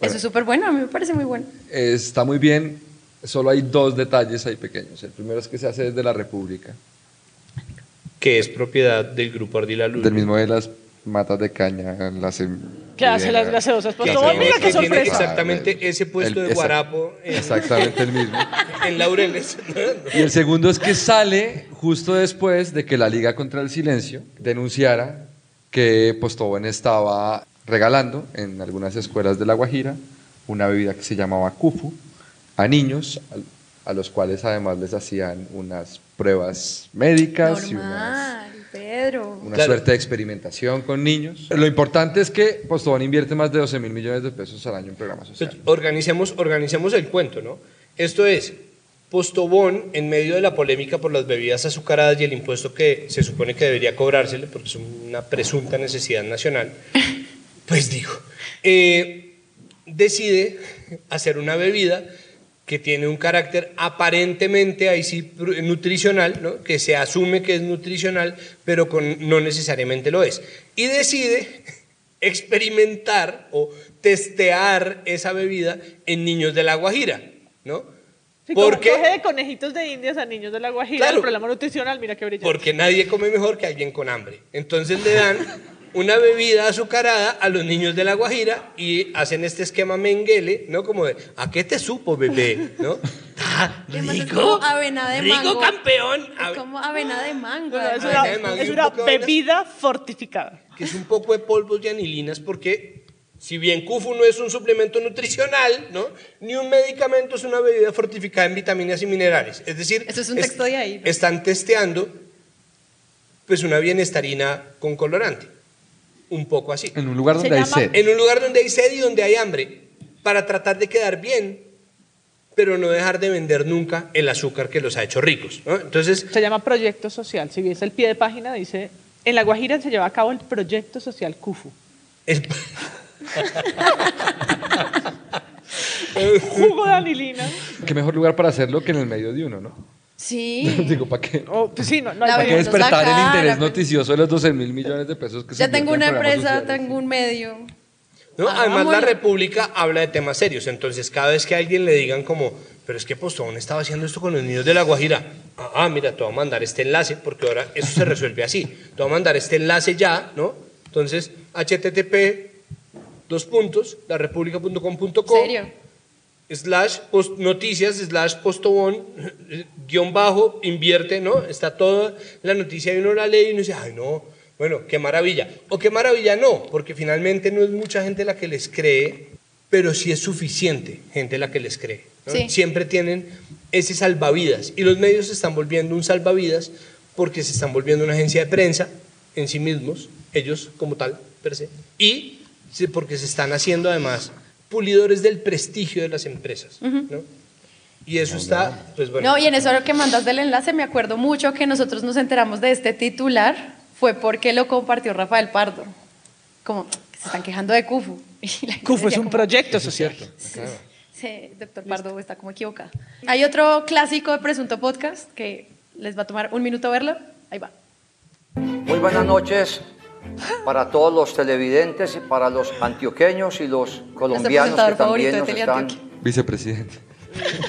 Speaker 1: Eso es súper bueno. A mí me parece muy bueno.
Speaker 4: Está muy bien, solo hay dos detalles ahí pequeños. El primero es que se hace desde la República,
Speaker 2: que es propiedad del grupo Ardila Luz.
Speaker 4: del mismo de las matas de caña, las em-
Speaker 3: ¿Qué hace las gaseosas?
Speaker 2: Tiene-
Speaker 3: mira qué
Speaker 2: tiene
Speaker 3: sorpresa.
Speaker 2: exactamente ese puesto
Speaker 4: El-
Speaker 2: de
Speaker 4: esa-
Speaker 2: guarapo en,
Speaker 4: Exactamente el mismo.
Speaker 2: en Laureles.
Speaker 4: Y el segundo es que sale justo después de que la Liga contra el Silencio denunciara que Postobón estaba regalando en algunas escuelas de La Guajira una bebida que se llamaba Kufu a niños, al- a, los cuales además les hacían unas pruebas médicas y unas
Speaker 1: Normal, Pedro.
Speaker 4: una
Speaker 2: Claro.
Speaker 4: suerte de experimentación con niños. Lo importante es que Postobón invierte más de 12 mil millones de pesos al año en programas
Speaker 2: Pues,
Speaker 4: sociales.
Speaker 2: organicemos, organicemos el cuento, ¿no? Esto es, Postobón, en medio de la polémica por las bebidas azucaradas y el impuesto que se supone que debería cobrársele, porque es una presunta necesidad nacional, pues digo, eh, decide hacer una bebida que tiene un carácter aparentemente ahí sí nutricional, ¿no? que se asume que es nutricional, pero con, no necesariamente lo es. Y decide experimentar o testear esa bebida en niños de La Guajira, ¿no?
Speaker 3: Sí,
Speaker 2: Porque,
Speaker 3: coge de conejitos de indias a niños de la Guajira,
Speaker 2: Claro.
Speaker 3: el problema nutricional, mira qué brillante.
Speaker 2: porque nadie come mejor que alguien con hambre. Entonces le dan una bebida azucarada a los niños de La Guajira y hacen este esquema menguele, ¿no? Como de, ¿a qué te supo, bebé? ¿No? Ah, rico.
Speaker 1: avena de
Speaker 2: rico
Speaker 1: mango.
Speaker 2: campeón.
Speaker 1: Es
Speaker 2: A-
Speaker 1: como avena de mango.
Speaker 3: No, no, es
Speaker 2: Ah,
Speaker 3: una,
Speaker 2: de mango
Speaker 3: es
Speaker 2: un
Speaker 3: una
Speaker 2: de
Speaker 3: bebida fortificada.
Speaker 2: que es un poco de polvos y anilinas, porque si bien Kufu no es un suplemento nutricional, ¿no? ni un medicamento es una bebida fortificada en vitaminas y minerales. Es decir,
Speaker 1: Eso es un texto de ahí, ¿no?
Speaker 2: están testeando pues una bienestarina con colorante, un poco así.
Speaker 4: En un lugar
Speaker 3: Se
Speaker 4: donde hay sed.
Speaker 2: En un lugar donde hay sed y donde hay hambre, para tratar de quedar bien, pero no dejar de vender nunca el azúcar que los ha hecho ricos. ¿no? Entonces,
Speaker 3: Se llama Proyecto Social. Si ves el pie de página, dice, en La Guajira se lleva a cabo el Proyecto Social CUFU.
Speaker 2: el-
Speaker 3: Jugo de anilina.
Speaker 4: Qué mejor lugar para hacerlo que en el medio de uno, ¿no?
Speaker 1: Sí.
Speaker 4: Digo, ¿para qué?
Speaker 3: Oh, pues sí, no, no hay
Speaker 1: La
Speaker 4: ¿Para qué despertar el interés
Speaker 1: pues.
Speaker 4: noticioso de los 12 mil millones de pesos que se
Speaker 1: Ya tengo una empresa,
Speaker 4: sociales?
Speaker 1: tengo un medio.
Speaker 2: ¿no?
Speaker 1: Ah,
Speaker 2: Además, la. República habla de temas serios, entonces cada vez que a alguien le digan como, pero es que Postobón estaba haciendo esto con los niños de La Guajira, ah, ah, mira, te voy a mandar este enlace, porque ahora eso se resuelve así, te voy a mandar este enlace ya, ¿no? Entonces, http, dos puntos, larepublica.com.co,
Speaker 1: ¿Serio?
Speaker 2: Slash post, noticias, slash postobón, guion bajo, invierte, ¿no? Está toda la noticia y uno la lee y uno dice, ay, no, bueno, qué maravilla. O qué maravilla no, porque finalmente no es mucha gente la que les cree, pero sí es suficiente gente la que les cree. ¿no?
Speaker 1: Sí.
Speaker 2: Siempre tienen ese salvavidas y los medios se están volviendo un salvavidas porque se están volviendo una agencia de prensa en sí mismos, ellos como tal, per se, y porque se están haciendo además pulidores del prestigio de las empresas. ¿no? Y eso está, pues bueno.
Speaker 1: No, y en eso lo que mandas del enlace, me acuerdo mucho que nosotros nos enteramos de este titular, fue porque lo compartió Rafael Pardo. Como se están quejando de Cufu.
Speaker 3: CUFU es un
Speaker 1: como,
Speaker 3: proyecto social.
Speaker 1: Sí, doctor Pardo está como equivocado. Hay otro clásico de Presunto Podcast que les va a tomar un minuto verlo. Ahí va.
Speaker 8: Muy buenas noches para todos los televidentes y para los antioqueños y los colombianos que también nos están.
Speaker 4: Vicepresidente.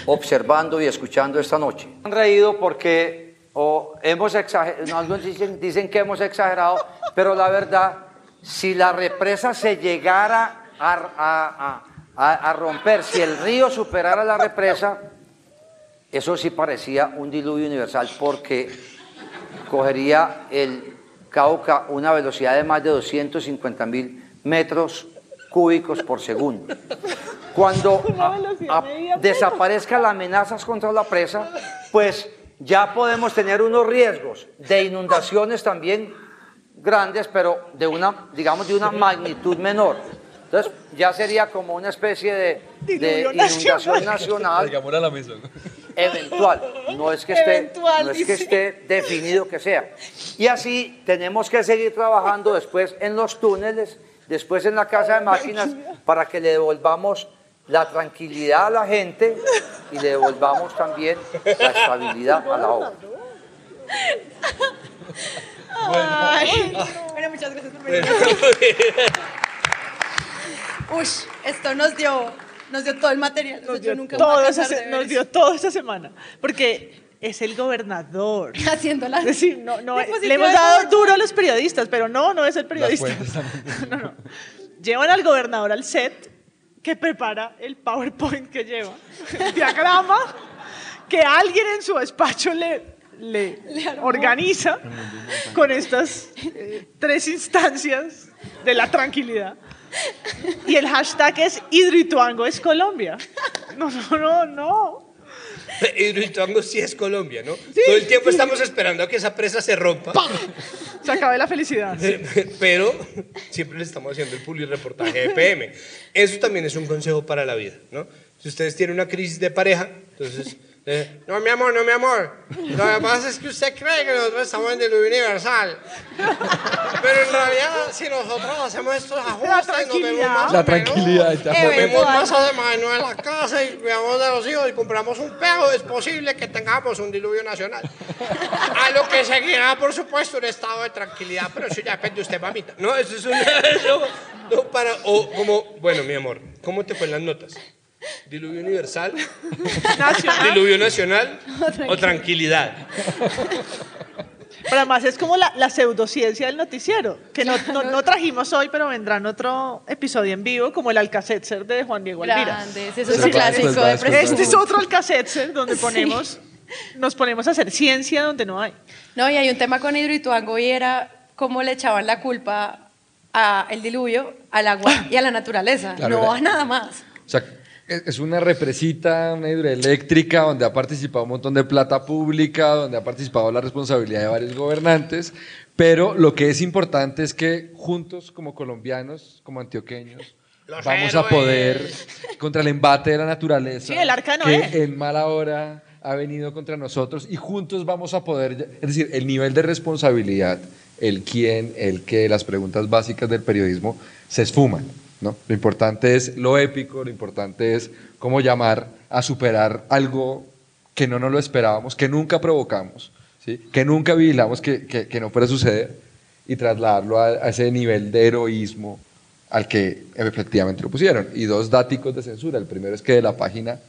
Speaker 8: observando y escuchando esta noche. Han reído porque o hemos exagerado, algunos dicen, dicen que hemos exagerado, pero la verdad, si la represa se llegara a, a- a- a romper, si el río superara la represa, eso sí parecía un diluvio universal porque cogería el Cauca una velocidad de más de 250 mil metros cúbicos por segundo. Cuando a- a- desaparezcan las amenazas contra la presa, pues ya podemos tener unos riesgos de inundaciones también grandes, pero de una, digamos, de una magnitud menor. Entonces, ya sería como una especie de, de inundación
Speaker 3: nacional.
Speaker 4: a la mesa.
Speaker 8: eventual, no es que esté,
Speaker 3: Eventual,
Speaker 8: no es que esté definido que sea. Y así tenemos que seguir trabajando después en los túneles, después en la casa de máquinas, para que le devolvamos la tranquilidad a la gente y le devolvamos también la estabilidad a la obra.
Speaker 1: Bueno, muchas gracias por venir. Uy, esto nos dio, nos dio todo el material. O sea,
Speaker 3: Nos
Speaker 1: yo
Speaker 3: dio,
Speaker 1: nunca
Speaker 3: todo esa, nos dio todo esta semana. Porque es el gobernador.
Speaker 1: Haciendo la...
Speaker 3: Es decir, no, no, le hemos dado duro a los periodistas, pero no, no es el periodista. No, no. Llevan al gobernador al set que prepara el PowerPoint que lleva, el diagrama que alguien en su despacho le, le, organiza con estas eh, tres instancias de la tranquilidad. Y el hashtag es Hidroituango es Colombia. No, no, no, no.
Speaker 2: Hidroituango sí es Colombia, ¿no? Todo el tiempo estamos esperando a que esa presa se rompa,
Speaker 3: Se acabé la felicidad.
Speaker 2: pero siempre le estamos haciendo el public reportaje de PM. Eso también es un consejo para la vida, ¿no? Si ustedes tienen una crisis de pareja, entonces, eh, no, mi amor, no, mi amor. Lo que pasa es que usted cree que nosotros estamos en diluvio universal. Pero en realidad, si nosotros hacemos estos ajustes, nos vemos más
Speaker 4: La tranquilidad. ya.
Speaker 2: Comemos más además en la casa y cuidamos de los hijos y compramos un perro, es posible que tengamos un diluvio nacional. A lo que seguirá, por supuesto, un estado de tranquilidad, pero eso ya depende de usted, mamita. No, eso es un... eso, no, para, o como, bueno, mi amor, ¿cómo te fue en las notas? ¿Diluvio universal?
Speaker 3: Nacional.
Speaker 2: ¿Diluvio nacional? ¿O tranquilidad?
Speaker 3: Pero además es como la, la pseudociencia del noticiero, que no, no, no trajimos hoy, pero vendrá en otro episodio en vivo, como el Alcacetzer de Juan Diego Alvira.
Speaker 1: Grandes, eso es
Speaker 4: va
Speaker 1: clásico de.
Speaker 3: Este es otro Alcacetzer donde ponemos, nos ponemos a hacer ciencia donde no hay.
Speaker 1: No, y hay un tema con Hidroituango y era cómo le echaban la culpa al diluvio, al agua y a la naturaleza,
Speaker 4: Claro,
Speaker 1: no a nada más.
Speaker 4: O sea, es una represita, una hidroeléctrica donde ha participado un montón de plata pública, donde ha participado la responsabilidad de varios gobernantes, pero lo que es importante es que juntos como colombianos, como antioqueños, vamos a poder contra el embate de la naturaleza,
Speaker 3: Sí, el arca
Speaker 4: en mala hora ha venido contra nosotros y juntos vamos a poder, es decir, el nivel de responsabilidad, el quién, el qué, las preguntas básicas del periodismo se esfuman. ¿No? Lo importante es lo épico, lo importante es cómo llamar a superar algo que no nos lo esperábamos, que nunca provocamos, ¿sí? que nunca vigilamos que, que- que no fuera a suceder y trasladarlo a, a ese nivel de heroísmo al que efectivamente lo pusieron. Y dos dáticos de censura. El primero es que de la página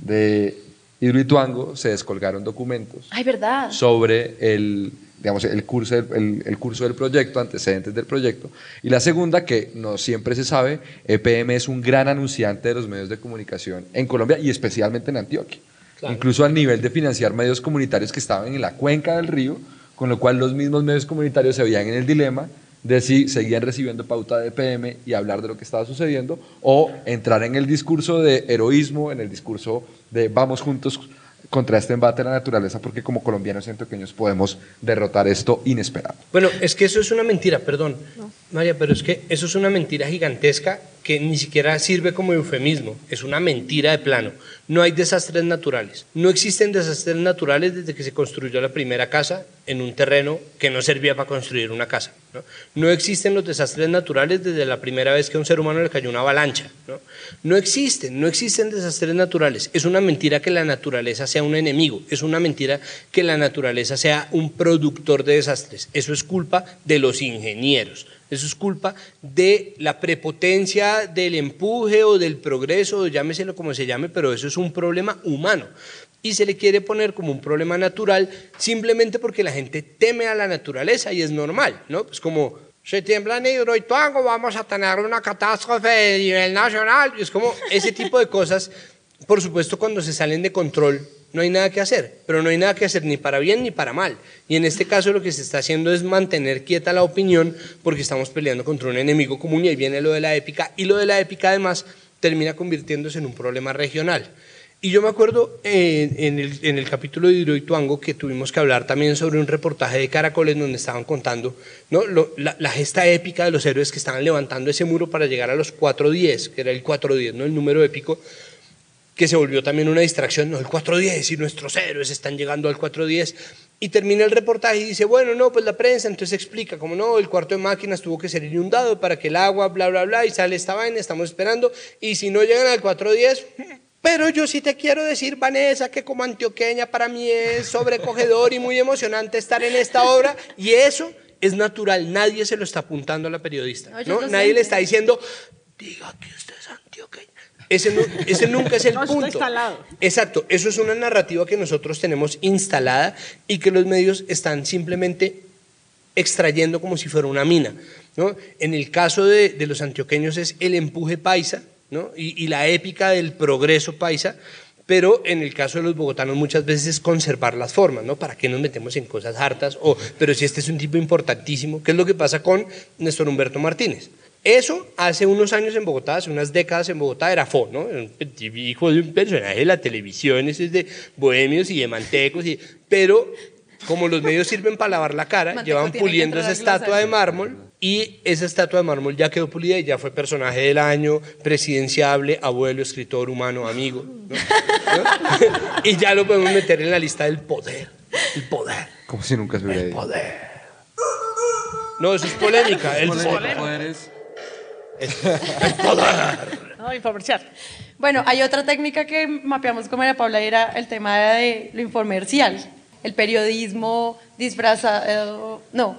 Speaker 4: de Hidroituango se descolgaron documentos
Speaker 1: Ay, ¿verdad?
Speaker 4: sobre el, digamos, el, curso del, el, el curso del proyecto, antecedentes del proyecto. Y la segunda, que no siempre se sabe, EPM es un gran anunciante de los medios de comunicación en Colombia y especialmente en Antioquia. Incluso al nivel de financiar medios comunitarios que estaban en la cuenca del río, con lo cual los mismos medios comunitarios se veían en el dilema de si seguían recibiendo pauta de EPM y hablar de lo que estaba sucediendo o entrar en el discurso de heroísmo, en el discurso de vamos juntos contra este embate de la naturaleza porque como colombianos y antioqueños podemos derrotar esto inesperado.
Speaker 2: Bueno, es que eso es una mentira, perdón, María, pero es que eso es una mentira gigantesca que ni siquiera sirve como eufemismo, es una mentira de plano. No hay desastres naturales, no existen desastres naturales desde que se construyó la primera casa en un terreno que no servía para construir una casa. No, existen los desastres naturales desde la primera vez que a un ser humano le cayó una avalancha. No, no existen, no existen desastres naturales. Es una mentira que la naturaleza sea un enemigo, es una mentira que la naturaleza sea un productor de desastres. Eso es culpa de los ingenieros. Eso es culpa de la prepotencia, del empuje o del progreso, o llámeselo como se llame, pero eso es un problema humano. Y se le quiere poner como un problema natural simplemente porque la gente teme a la naturaleza y es normal, ¿no? Pues como, se tiembla en Hidroituango, vamos a tener una catástrofe de nivel nacional. Es como ese tipo de cosas, por supuesto, cuando se salen de control, no hay nada que hacer, pero no hay nada que hacer ni para bien ni para mal. Y en este caso lo que se está haciendo es mantener quieta la opinión porque estamos peleando contra un enemigo común y ahí viene lo de la épica. Y lo de la épica además termina convirtiéndose en un problema regional. Y yo me acuerdo eh, en, el, en el capítulo de Hidroituango que tuvimos que hablar también sobre un reportaje de Caracoles donde estaban contando ¿no? Lo- la, la gesta épica de los héroes que estaban levantando ese muro para llegar a los 410, que era el 410, ¿no? el número épico, que se volvió también una distracción, no, el 410 y nuestros héroes están llegando al 410. Y termina el reportaje y dice, bueno, no, pues la prensa entonces explica, como no, el cuarto de máquinas tuvo que ser inundado para que el agua, bla, bla, bla, y sale esta vaina, estamos esperando, y si no llegan al 410, pero yo sí te quiero decir, Vanessa, que como antioqueña para mí es sobrecogedor y muy emocionante estar en esta obra, y eso es natural, nadie se lo está apuntando a la periodista,
Speaker 1: No,
Speaker 2: Nadie le está diciendo, diga que usted es antioqueña. Ese, nu- ese nunca es el
Speaker 3: No, eso está
Speaker 2: punto.
Speaker 3: instalado.
Speaker 2: Exacto, eso es una narrativa que nosotros tenemos instalada y que los medios están simplemente extrayendo como si fuera una mina. ¿no? En el caso de, de los antioqueños es el empuje paisa ¿no? y, y la épica del progreso paisa, pero en el caso de los bogotanos muchas veces es conservar las formas, ¿no? ¿Para qué nos metemos en cosas hartas? O, pero si este es un tipo importantísimo, ¿qué es lo que pasa con Néstor Humberto Martínez? Eso hace unos años en Bogotá, hace unas décadas en Bogotá era Fo, ¿no? Un hijo de un personaje de la televisión, ese es de bohemios y de mantecos, y, pero como los medios sirven para lavar la cara,
Speaker 1: Manteco
Speaker 2: llevan puliendo esa estatua de mármol y esa estatua de mármol ya quedó pulida y ya fue personaje del año, presidenciable, abuelo, escritor, humano, amigo. ¿no? ¿No? y ya lo podemos meter en la lista del poder. El poder.
Speaker 4: Como si nunca se hubiera
Speaker 2: El poder. No, eso es polémica. El poder.
Speaker 4: Poderes.
Speaker 3: No, infomercial.
Speaker 1: Bueno, hay otra técnica que mapeamos con María Paula y era el tema de lo infomercial, el periodismo disfrazado, no,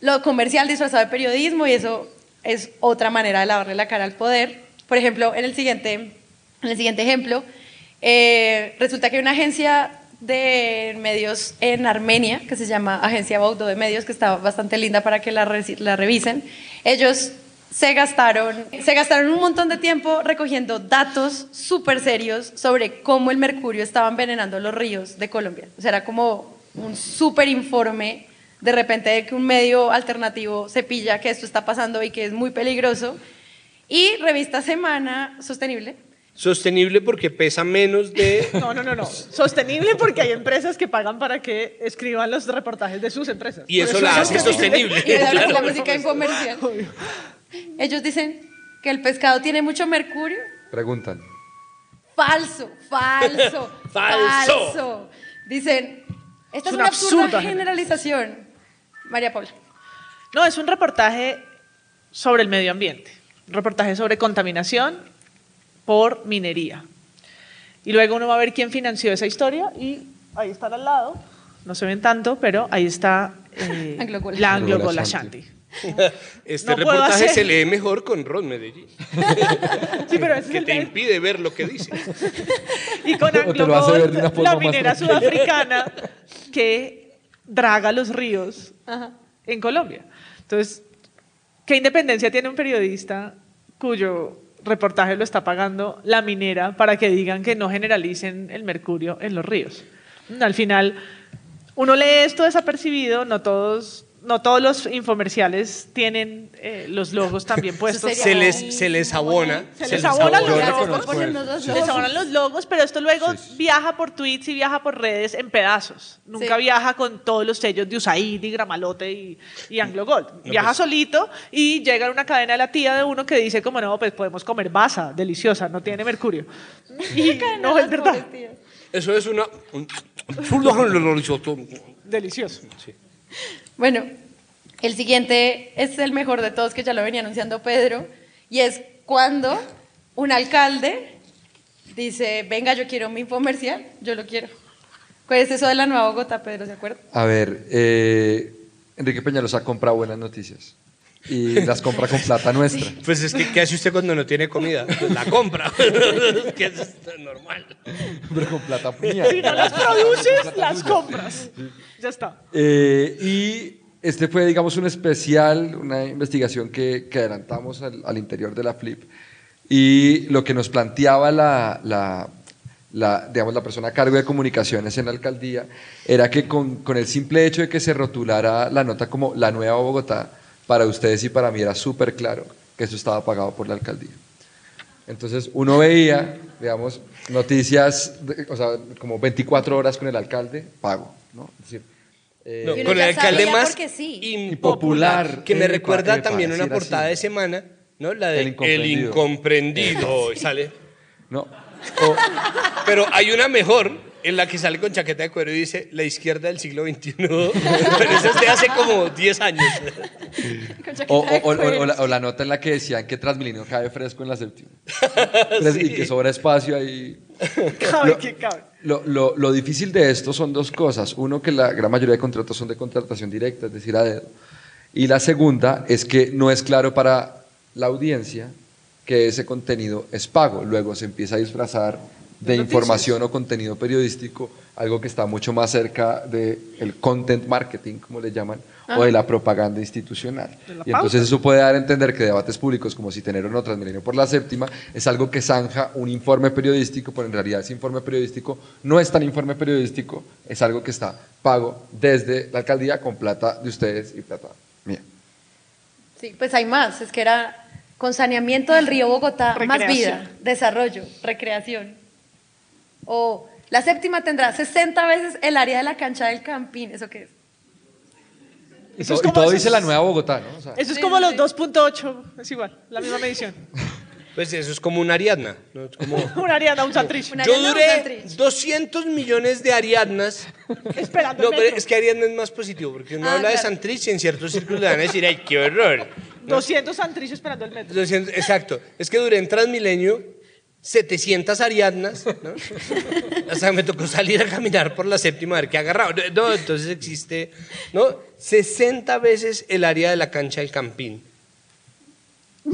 Speaker 1: lo comercial disfrazado de periodismo y eso es otra manera de lavarle la cara al poder. Por ejemplo, en el siguiente, en el siguiente ejemplo, eh, resulta que hay una agencia de medios en Armenia, que se llama Agencia Baudo de Medios, que está bastante linda para que la revisen. Ellos se gastaron, se gastaron un montón de tiempo recogiendo datos súper serios sobre cómo el mercurio estaba envenenando los ríos de Colombia. O sea, era como un súper informe de repente de que un medio alternativo se pilla que esto está pasando y que es muy peligroso. Y revista Semana Sostenible
Speaker 2: Sostenible porque pesa menos de...
Speaker 3: No, no, no, no. Sostenible porque hay empresas que pagan para que escriban los reportajes de sus empresas.
Speaker 2: Y eso la hace sostenible.
Speaker 1: Y la música infomercial. Ellos dicen que el pescado tiene mucho mercurio.
Speaker 4: Preguntan.
Speaker 1: Falso, falso,
Speaker 2: Falso.
Speaker 1: falso. Dicen, esta es,
Speaker 3: Es
Speaker 1: una
Speaker 3: una
Speaker 1: absurda
Speaker 3: absurda
Speaker 1: generalización. María Paula.
Speaker 3: No, es un reportaje sobre el medio ambiente. Un reportaje sobre contaminación por minería. Y luego uno va a ver quién financió esa historia y ahí están al lado. No se ven tanto, pero ahí está eh,
Speaker 1: Anglo
Speaker 3: la Anglo
Speaker 4: Gola
Speaker 3: Gola
Speaker 4: Shanti.
Speaker 3: Shanti.
Speaker 2: Este
Speaker 3: No
Speaker 2: reportaje se lee mejor con Ron Medellín,
Speaker 3: Sí, pero
Speaker 2: que te
Speaker 3: el,
Speaker 2: impide ver lo que dice.
Speaker 3: Y con Anglo Gold, la minera
Speaker 4: tranquila.
Speaker 3: sudafricana que draga los ríos
Speaker 1: Ajá.
Speaker 3: en Colombia. Entonces, ¿qué independencia tiene un periodista cuyo reportaje lo está pagando la minera para que digan que no generalicen el mercurio en los ríos? Al final, uno lee esto desapercibido, no todos, no todos los infomerciales tienen eh, los logos también puestos.
Speaker 2: Se les, se les abona.
Speaker 3: Se les abonan los logos.
Speaker 1: los
Speaker 3: Se les
Speaker 1: logos.
Speaker 3: abonan los logos, pero esto luego viaja por tweets y viaja por redes en pedazos. Nunca
Speaker 1: Sí.
Speaker 3: viaja con todos los sellos de USAID y Gramalote y, y Anglo Gold. viaja solito y llega a una cadena de la tía de uno que dice como no, pues podemos comer basa, deliciosa, no tiene mercurio. Y no es verdad,
Speaker 2: Eso es una... un-
Speaker 3: delicioso.
Speaker 1: Bueno, el siguiente es el mejor de todos, que ya lo venía anunciando Pedro, y es cuando un alcalde dice, venga, yo quiero mi infomercial, yo lo quiero. ¿Cuál es eso de la Nueva Bogotá, Pedro? ¿Se acuerda?
Speaker 4: A ver, eh, Enrique Peñalosa compra buenas noticias y las compra con plata nuestra.
Speaker 2: Pues es que, ¿qué hace usted cuando no tiene comida? Pues la compra. que es normal.
Speaker 4: Pero con plata mía.
Speaker 3: Si no las produces, las compras. Ya está.
Speaker 4: Eh, y este fue, digamos, un especial, una investigación que, que adelantamos al, al interior de la FLIP. Y lo que nos planteaba la, la, la, digamos, la persona a cargo de comunicaciones en la alcaldía era que con, con el simple hecho de que se rotulara la nota como la nueva Bogotá, para ustedes y para mí era súper claro que eso estaba pagado por la alcaldía. Entonces uno veía, digamos, noticias, de- o sea, como 24 horas con el alcalde, pago, ¿no? Es decir, eh,
Speaker 2: No, con el alcalde más
Speaker 1: sí.
Speaker 2: impopular. Que me
Speaker 4: Epa,
Speaker 2: recuerda también una portada
Speaker 4: así.
Speaker 2: de semana, ¿no? La de
Speaker 4: El
Speaker 2: El
Speaker 4: incomprendido.
Speaker 2: incomprendido. y sale.
Speaker 4: no,
Speaker 2: Pero hay una mejor en la que sale con chaqueta de cuero y dice la izquierda del siglo XXI. Pero eso es de hace como 10 años.
Speaker 4: O, o-
Speaker 1: de
Speaker 4: o- o- la, o la nota en la que decían que Transmilenio cae fresco en la séptima. Tres- Y que sobra espacio ahí.
Speaker 3: Cabe
Speaker 4: Lo-
Speaker 3: que cabe.
Speaker 4: Lo, lo- lo difícil de esto son dos cosas. Uno, que la gran mayoría de contratos son de contratación directa, es decir, a dedo. Y la segunda es que no es claro para la audiencia que ese contenido es pago. Luego se empieza a disfrazar de información o contenido periodístico, algo que está mucho más cerca del content marketing, como le llaman, o de la propaganda institucional.
Speaker 3: La
Speaker 4: Y entonces eso puede dar a entender que debates públicos como si tener o no Transmilenio por la séptima es algo que zanja un informe periodístico, pero en realidad ese informe periodístico no es tan informe periodístico, es algo que está pago desde la alcaldía con plata de ustedes y plata mía.
Speaker 1: Sí, pues hay más, es que era con saneamiento del río Bogotá, más vida, desarrollo, recreación. O la séptima tendrá 60 veces el área de la cancha del Campín, ¿eso qué es?
Speaker 3: Eso es
Speaker 4: to- y
Speaker 3: como
Speaker 4: todo
Speaker 3: esos-
Speaker 4: dice la nueva Bogotá, ¿no? O sea,
Speaker 3: Eso es como los
Speaker 1: sí.
Speaker 3: 2.8, es igual, la misma medición.
Speaker 2: Pues eso es como una Ariadna. ¿no? Es como...
Speaker 3: Un Ariana, un Santrich.
Speaker 1: Una
Speaker 2: Yo
Speaker 1: Ariadna, un
Speaker 2: duré
Speaker 1: Santrich.
Speaker 2: 200 millones de Ariadnas.
Speaker 3: Esperando
Speaker 2: No,
Speaker 3: el
Speaker 2: pero
Speaker 3: metro.
Speaker 2: es que Ariadna es más positivo, porque uno
Speaker 1: Ah,
Speaker 2: habla de
Speaker 1: claro.
Speaker 2: Santrich y en ciertos círculos le van a decir, ay, qué horror.
Speaker 3: 200 Santrich esperando el metro.
Speaker 2: 200, exacto. Es que duré en Transmilenio 700 Ariadnas, ¿no? O sea, me tocó salir a caminar por la séptima a ver qué agarraba. No, entonces existe, ¿no? 60 veces el área de la cancha del Campín.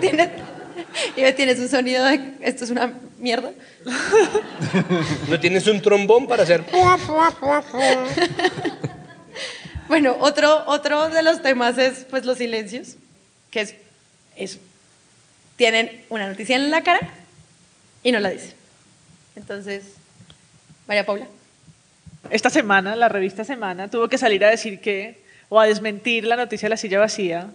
Speaker 1: Tienes, un sonido de, esto es una mierda.
Speaker 2: ¿No tienes un trombón para hacer?
Speaker 1: Bueno, otro, otro de los temas es pues los silencios, que es. Tienen una noticia en la cara y no la dicen. Entonces, María Paula.
Speaker 3: Esta semana, la revista Semana tuvo que salir a decir que, o a desmentir la noticia de la silla vacía,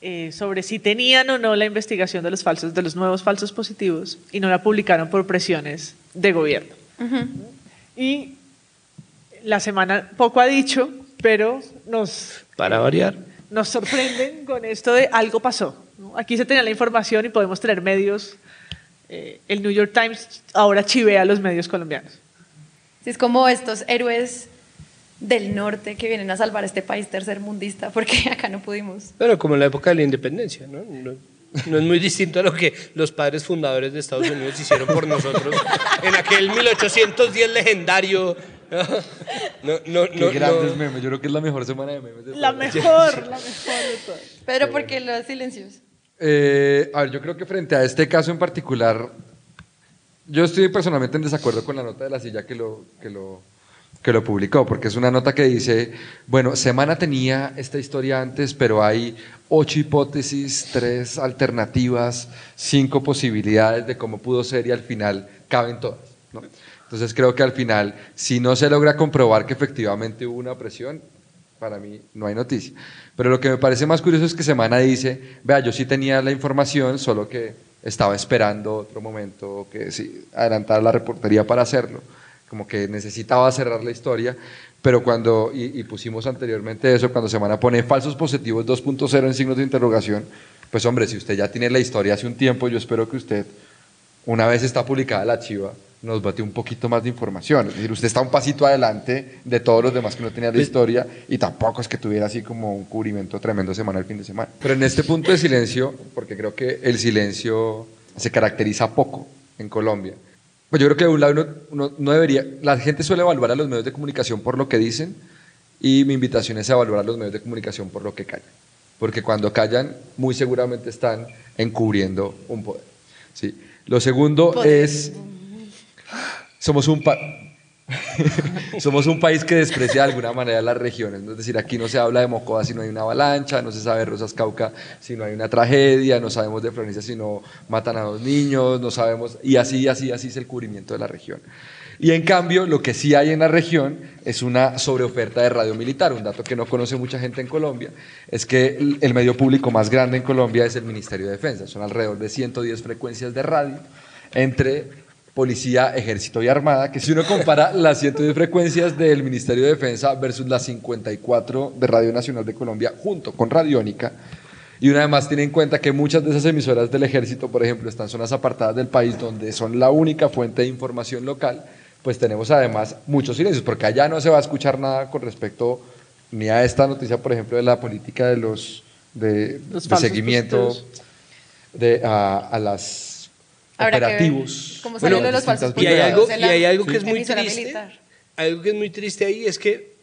Speaker 3: eh, sobre si tenían o no la investigación de los falsos, de los nuevos falsos positivos, y no la publicaron por presiones de gobierno. Y la semana poco ha dicho, pero nos,
Speaker 2: Para variar.
Speaker 3: nos sorprenden con esto de algo pasó. ¿No? Aquí se tenía la información y podemos tener medios. eh, el New York Times ahora chivea a los medios colombianos.
Speaker 1: Sí, es como estos héroes del norte que vienen a salvar este país tercermundista porque acá no pudimos.
Speaker 2: Bueno, como en la época de la independencia, ¿no? No, no es muy distinto a lo que los padres fundadores de Estados Unidos hicieron por nosotros en aquel 1810 legendario. No, no,
Speaker 4: Qué
Speaker 2: no,
Speaker 4: grandes
Speaker 2: no.
Speaker 4: memes. Yo creo que es la mejor semana de memes. de
Speaker 3: La mejor, la mejor de todas.
Speaker 1: Pero porque los silencios.
Speaker 4: Eh, a ver, yo creo que frente a este caso en particular, yo estoy personalmente en desacuerdo con la nota de la silla que lo, que lo, que lo publicó, porque es una nota que dice, bueno, Semana tenía esta historia antes, pero hay ocho hipótesis, tres alternativas, cinco posibilidades de cómo pudo ser y al final caben todas. Entonces creo que al final, si no se logra comprobar que efectivamente hubo una presión, para mí no hay noticia. Pero lo que me parece más curioso es que Semana dice, vea, yo sí tenía la información, solo que estaba esperando otro momento, que sí, adelantar la reportería para hacerlo, como que necesitaba cerrar la historia, pero cuando, y, y pusimos anteriormente eso, cuando Semana pone falsos positivos 2.0 en signos de interrogación, pues hombre, si usted ya tiene la historia hace un tiempo, yo espero que usted, una vez está publicada la chiva, nos bate un poquito más de información. Es decir, usted está un pasito adelante de todos los demás que no tenían la historia y tampoco es que tuviera así como un cubrimiento tremendo semana al fin de semana. Pero en este punto de silencio, porque creo que el silencio se caracteriza poco en Colombia, pues yo creo que de un lado uno, uno no debería, la gente suele evaluar a los medios de comunicación por lo que dicen y mi invitación es a evaluar a los medios de comunicación por lo que callan. Porque cuando callan, muy seguramente están encubriendo un poder. ¿sí? Lo segundo
Speaker 1: Poder.
Speaker 4: es, somos un, país que desprecia de alguna manera las regiones. Es decir, aquí no se habla de Mocoa si no hay una avalancha, no se sabe de Rosas Cauca si no hay una tragedia, no sabemos de Florencia si no matan a dos niños, no sabemos, y así, así, así es el cubrimiento de la región. Y en cambio, lo que sí hay en la región es una sobreoferta de radio militar. Un dato que no conoce mucha gente en Colombia es que el- el medio público más grande en Colombia es el Ministerio de Defensa. Son alrededor de 110 frecuencias de radio entre policía, ejército y armada, que si uno compara las 110 frecuencias del Ministerio de Defensa versus las 54 de Radio Nacional de Colombia junto con Radiónica, y una además tiene en cuenta que muchas de esas emisoras del ejército, por ejemplo, están en zonas apartadas del país donde son la única fuente de información local, pues tenemos además muchos silencios, porque allá no se va a escuchar nada con respecto ni a esta noticia, por ejemplo, de la política de los de,
Speaker 3: Los
Speaker 4: de seguimiento de, a, a las
Speaker 1: Habrá
Speaker 4: operativos.
Speaker 1: cómo sale lo de los falsos
Speaker 2: Y hay algo, y hay algo que es muy triste.
Speaker 1: militar.
Speaker 2: Algo que es muy triste ahí es que,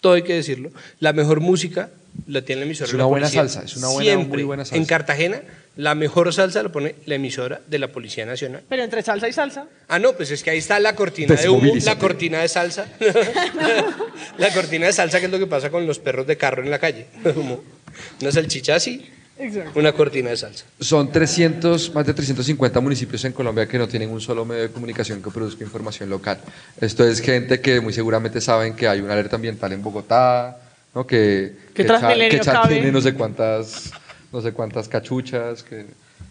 Speaker 2: todo hay que decirlo, la mejor música la tiene la emisora
Speaker 4: Es
Speaker 2: de
Speaker 4: una
Speaker 2: la
Speaker 4: buena
Speaker 2: policía.
Speaker 4: salsa, es una buena,
Speaker 2: Siempre.
Speaker 4: muy buena salsa.
Speaker 2: En Cartagena, la mejor salsa la pone la emisora de la Policía Nacional.
Speaker 3: Pero entre salsa y salsa,
Speaker 2: Ah, no, pues es que ahí está la cortina de humo, la cortina de salsa. la cortina de salsa, que es lo que pasa con los perros de carro en la calle. Como una salchicha así, una cortina de salsa.
Speaker 4: Son 300, más de 350 municipios en Colombia que no tienen un solo medio de comunicación que produzca información local. Esto es gente que muy seguramente saben que hay una alerta ambiental en Bogotá, ¿no? que,
Speaker 3: Que
Speaker 4: Cha- que Cha tiene no sé cuántas, no sé cuántas cachuchas, que,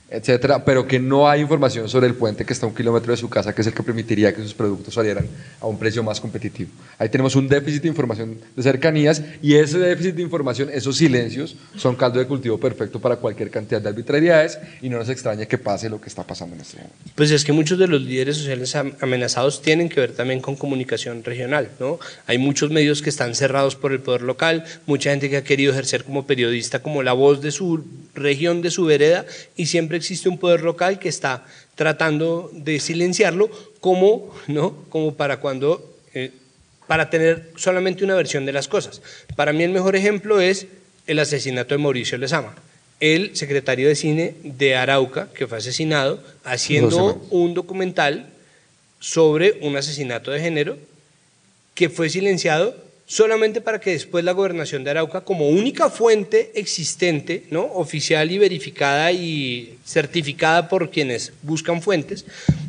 Speaker 4: etcétera, pero que no hay información sobre el puente que está a un kilómetro de su casa, que es el que permitiría que sus productos salieran a un precio más competitivo. Ahí tenemos un déficit de información de cercanías y ese déficit de información, esos silencios, son caldo de cultivo perfecto para cualquier cantidad de arbitrariedades y no nos extraña que pase lo que está pasando en este momento.
Speaker 2: Pues es que muchos de los líderes sociales am- amenazados tienen que ver también con comunicación regional, ¿no? Hay muchos medios que están cerrados por el poder local, mucha gente que ha querido ejercer como periodista, como la voz de su región, de su vereda, y siempre existe un poder local que está tratando de silenciarlo, como, ¿no? Como para cuando, eh, para tener solamente una versión de las cosas. Para mí el mejor ejemplo es el asesinato de Mauricio Lezama. el secretario de cine de Arauca, que fue asesinado, haciendo un documental sobre un asesinato de género que fue silenciado solamente para que después la gobernación de Arauca, como única fuente existente, ¿no? oficial y verificada y certificada por quienes buscan fuentes,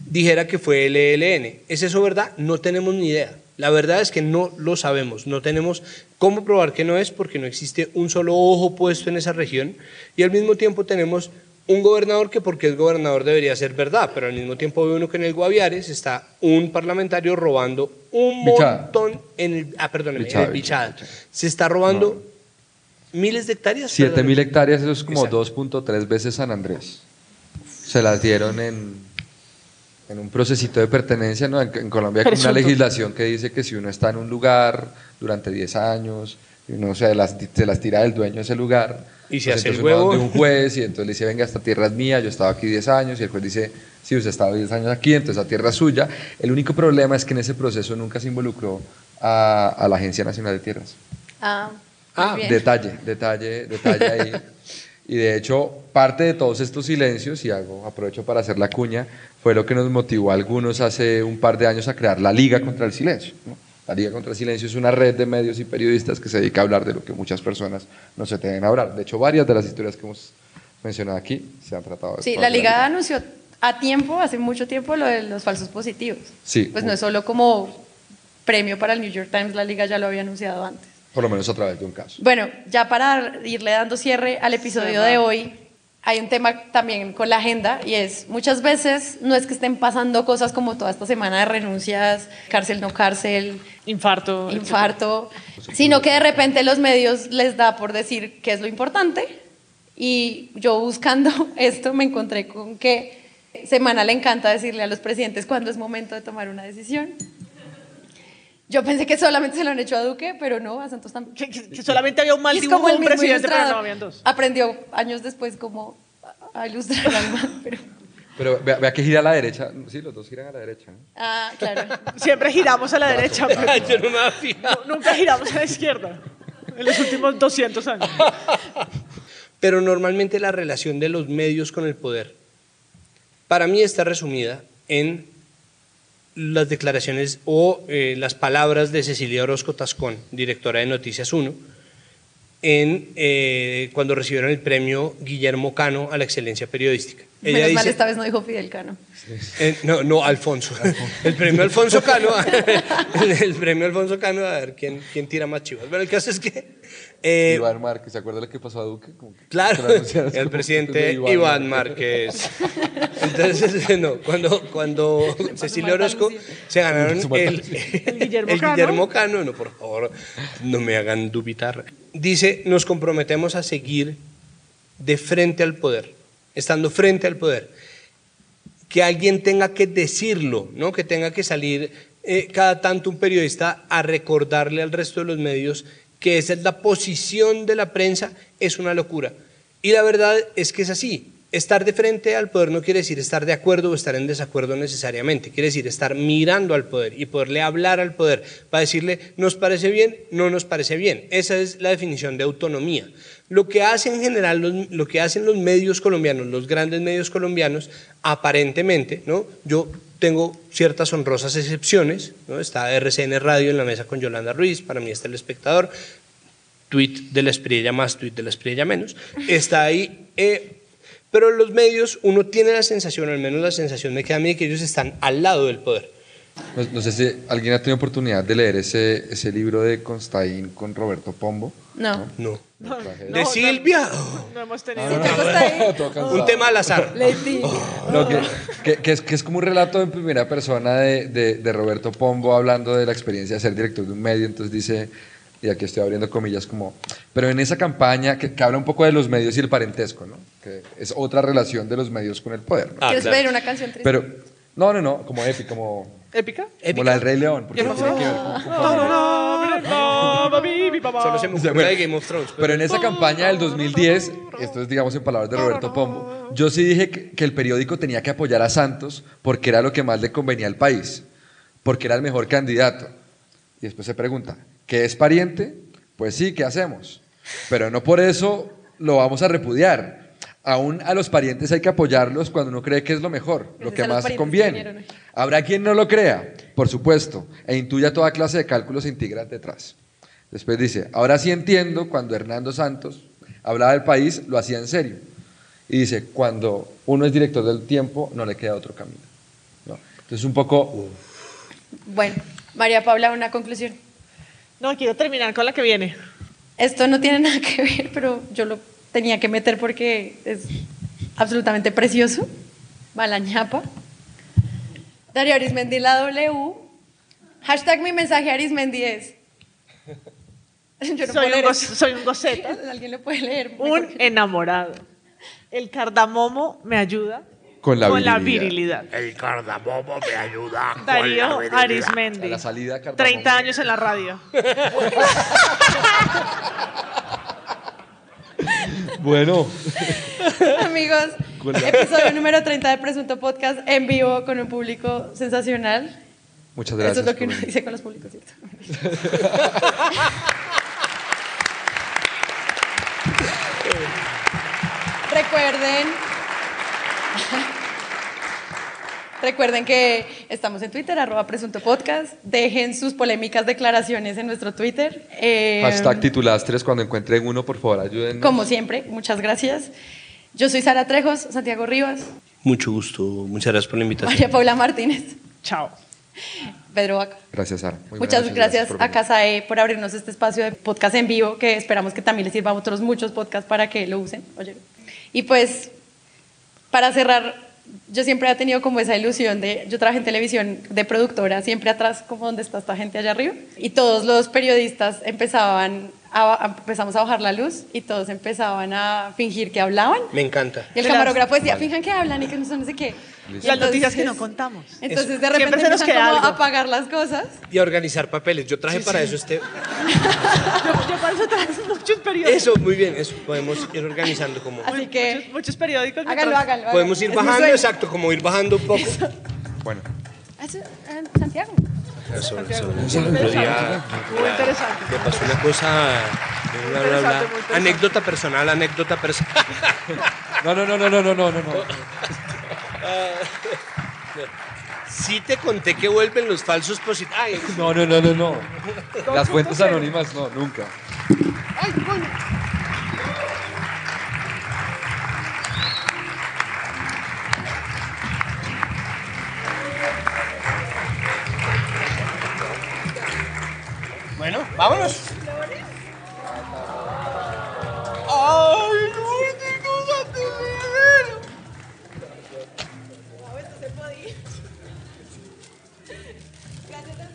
Speaker 2: dijera que fue el ELN. ¿Es eso verdad? No tenemos ni idea. La verdad es que no lo sabemos, no tenemos cómo probar que no es porque no existe un solo ojo puesto en esa región y al mismo tiempo tenemos un gobernador que porque es gobernador debería ser verdad, pero al mismo tiempo ve uno que en el Guaviares está un parlamentario robando un montón en el, ah, perdóneme, en el Bichada. Se está robando miles de hectáreas.
Speaker 4: Siete mil hectáreas, eso es como 2.3 veces San Andrés. Se las dieron en en un procesito de pertenencia, ¿no? En, Colombia hay una legislación que dice que si uno está en un lugar durante 10 años, uno se las, se las tira del dueño de ese lugar,
Speaker 2: y se pues hace el huevo.
Speaker 4: de un juez y entonces le dice, venga, esta tierra es mía, yo estaba aquí 10 años, y el juez dice, sí, usted estaba 10 años aquí, entonces la tierra es suya. El único problema es que en ese proceso nunca se involucró a, a la Agencia Nacional de Tierras.
Speaker 1: Ah,
Speaker 4: ah detalle, detalle, detalle ahí. Y de hecho, parte de todos estos silencios, y hago, aprovecho para hacer la cuña, fue lo que nos motivó a algunos hace un par de años a crear la Liga contra el Silencio. La Liga contra el Silencio es una red de medios y periodistas que se dedica a hablar de lo que muchas personas no se tienen a hablar. De hecho, varias de las historias que hemos mencionado aquí se han tratado de
Speaker 1: Sí, la Liga anunció a tiempo, hace mucho tiempo, lo de los falsos positivos.
Speaker 4: Sí.
Speaker 1: Pues no es solo como premio para el New York Times, la Liga ya lo había anunciado antes.
Speaker 4: Por lo menos a través de un caso.
Speaker 1: Bueno, ya para irle dando cierre al episodio de hoy, hay un tema también con la agenda y es muchas veces no es que estén pasando cosas como toda esta semana de renuncias, cárcel no cárcel,
Speaker 3: infarto,
Speaker 1: infarto, sino que de repente los medios les da por decir qué es lo importante y yo buscando esto me encontré con que Semana le encanta decirle a los presidentes cuándo es momento de tomar una decisión. Yo pensé que solamente se lo han hecho a Duque, pero no, a Santos también.
Speaker 3: Que, solamente había un mal dibujo un presidente, pero no habían dos.
Speaker 1: Aprendió años después cómo a ilustrar al pero...
Speaker 4: Pero vea, que gira a la derecha. Sí, los dos giran a la derecha.
Speaker 1: Ah, claro.
Speaker 3: Siempre giramos a la derecha. Pero
Speaker 2: Yo no me
Speaker 3: nunca giramos a la izquierda. En los últimos 200 años.
Speaker 2: Pero normalmente la relación de los medios con el poder, para mí está resumida en las declaraciones o eh, las palabras de Cecilia Orozco Tascón, directora de Noticias 1, en, eh, cuando recibieron el premio Guillermo Cano a la excelencia periodística.
Speaker 1: Ella Menos mal esta vez no dijo Fidel Cano.
Speaker 2: Eh, no, no, Alfonso. El premio Alfonso Cano, el, premio Alfonso Cano, a ver quién, quién tira más chivas. Pero el caso es que...
Speaker 4: Eh, Iván Márquez, ¿se acuerda lo que pasó a Duque?
Speaker 2: claro, el presidente Iván, Márquez. Entonces, no, cuando, cuando Cecilia Orozco se ganaron el,
Speaker 3: el, Guillermo,
Speaker 2: Cano, no, por favor, no me hagan dubitar. Dice, nos comprometemos a seguir de frente al poder estando frente al poder. Que alguien tenga que decirlo, ¿no? que tenga que salir eh, cada tanto un periodista a recordarle al resto de los medios que esa es la posición de la prensa, es una locura. Y la verdad es que es así. Estar de frente al poder no quiere decir estar de acuerdo o estar en desacuerdo necesariamente, quiere decir estar mirando al poder y poderle hablar al poder para decirle, nos parece bien, no nos parece bien. Esa es la definición de autonomía. Lo que hacen en general, los, lo que hacen los medios colombianos, los grandes medios colombianos, aparentemente, ¿no? yo tengo ciertas honrosas excepciones, ¿no? está RCN Radio en la mesa con Yolanda Ruiz, para mí está el espectador, tweet de la Espriella más, tweet de la Espriella menos, está ahí. Eh, pero los medios, uno tiene la sensación, al menos la sensación me queda a mí, que ellos están al lado del poder.
Speaker 4: No, sé si alguien ha tenido oportunidad de leer ese, ese libro de Constaín con Roberto Pombo.
Speaker 1: No.
Speaker 2: No. ¿De Silvia?
Speaker 3: No, hemos tenido.
Speaker 2: un tema al azar.
Speaker 4: que, que, es, que es como un relato en primera persona de, de, de Roberto Pombo hablando de la experiencia de ser director de un medio. Entonces dice y aquí estoy abriendo comillas como, pero en esa campaña que, habla un poco de los medios y el parentesco, ¿no? Que es otra relación de los medios con el poder.
Speaker 1: ¿no? ¿Quieres ver una canción triste?
Speaker 4: Pero, no, no, no, como épica, como...
Speaker 3: ¿Épica?
Speaker 4: Como la del Rey León, porque
Speaker 2: no
Speaker 4: tiene que ver
Speaker 2: con... Solo se me ocurre de Game of Thrones.
Speaker 4: Pero... en esa campaña del 2010, esto es digamos en palabras de Roberto Pombo, yo sí dije que, que el periódico tenía que apoyar a Santos porque era lo que más le convenía al país, porque era el mejor candidato. Y después se pregunta, ¿Que es pariente? Pues sí, ¿qué hacemos? Pero no por eso lo vamos a repudiar. Aún a los parientes hay que apoyarlos cuando uno cree que es lo mejor, lo que más
Speaker 1: que
Speaker 4: conviene. Habrá quien no lo crea, por supuesto, e intuya toda clase de cálculos integral detrás. Después dice, ahora sí entiendo cuando Hernando Santos hablaba del país, lo hacía en serio. Y dice, cuando uno es director del tiempo, no le queda otro camino. ¿no? Entonces un poco...
Speaker 1: Bueno, María Paula, una conclusión.
Speaker 3: No, quiero terminar con la que viene.
Speaker 1: Esto no tiene nada que ver, pero yo lo tenía que meter porque es absolutamente precioso. Va la ñapa. Darío Arismendi, la W. Hashtag mi mensaje Arismendi es. Yo no
Speaker 3: soy,
Speaker 1: puedo
Speaker 3: un
Speaker 1: leer
Speaker 3: soy un goceta,
Speaker 1: Alguien lo puede leer.
Speaker 3: un enamorado. El cardamomo me ayuda
Speaker 4: Con la virilidad.
Speaker 3: virilidad.
Speaker 9: El cardamomo me ayuda. con la
Speaker 3: Darío. Arismendi.
Speaker 4: A la salida, cardamomo.
Speaker 3: 30 años en la radio.
Speaker 4: Bueno,
Speaker 1: Amigos, episodio número 30 de Presunto Podcast en vivo con un público sensacional.
Speaker 4: muchas gracias.
Speaker 1: Eso es lo que uno dice con los públicos, ¿cierto? Recuerden. Recuerden que estamos en Twitter, arroba presunto podcast. Dejen sus polémicas declaraciones en nuestro Twitter. Eh,
Speaker 4: Hashtag titulastres, cuando encuentren uno, por favor, ayúdennos.
Speaker 1: Como siempre, muchas gracias. Yo soy Sara Trejos, Santiago Rivas,
Speaker 2: Mucho gusto, muchas gracias por la invitación.
Speaker 1: María Paula Martínez,
Speaker 3: Chao.
Speaker 1: Pedro Vaca.
Speaker 4: Gracias, Sara. Muy
Speaker 1: Muchas
Speaker 4: buenas noches,
Speaker 1: gracias
Speaker 4: por
Speaker 1: a. Casae por abrirnos este espacio de podcast en vivo, que esperamos que también les sirva a otros muchos podcasts para que lo usen. Oye. Y pues, para cerrar, yo siempre he tenido como esa ilusión de, yo trabajé en televisión de productora, siempre atrás, como donde está esta gente allá arriba, y todos los periodistas empezaban a, empezamos a bajar la luz y todos empezaban a fingir que hablaban.
Speaker 2: Me encanta.
Speaker 1: Y el camarógrafo decía, finjan que hablan y que no sé qué.
Speaker 4: Listo.
Speaker 3: Las noticias que no contamos.
Speaker 1: Entonces de repente
Speaker 3: se nos queda
Speaker 1: como
Speaker 3: algo.
Speaker 1: a apagar las cosas.
Speaker 2: Y a organizar papeles. Yo traje para eso este.
Speaker 3: Yo, yo para eso traje muchos periódicos.
Speaker 2: Eso, muy bien. Eso podemos ir organizando como.
Speaker 1: Así que
Speaker 3: Muchos, muchos periódicos.
Speaker 1: háganlo, háganlo.
Speaker 2: Podemos ir bajando, exacto, como ir bajando un poco.
Speaker 4: Bueno,
Speaker 1: Eso, eh, Santiago.
Speaker 2: Eso, eso.
Speaker 3: Muy
Speaker 2: Eso,
Speaker 3: interesante.
Speaker 2: me pasó una cosa. bla, bla, bla, bla.
Speaker 3: interesante, muy interesante.
Speaker 2: Anécdota personal, anécdota personal.
Speaker 4: no, no, no, no, no, no, no, no.
Speaker 2: Sí te conté que vuelven los falsos positivos. Ay,
Speaker 4: No, no, no, no, no. Las fuentes anónimas, no, nunca.
Speaker 2: Bueno, vámonos. Ay,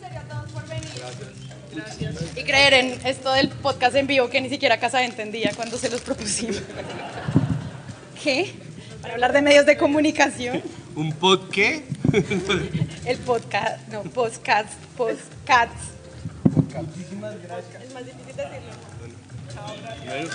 Speaker 1: Gracias en serio a todos por venir. Y creer en esto del podcast en vivo que ni siquiera Casa entendía cuando se los propusimos. ¿Qué? Para hablar de medios de comunicación.
Speaker 2: ¿Un pod qué?
Speaker 1: El podcast, no, podcast, podcast. Es más difícil decirlo.
Speaker 2: Bueno.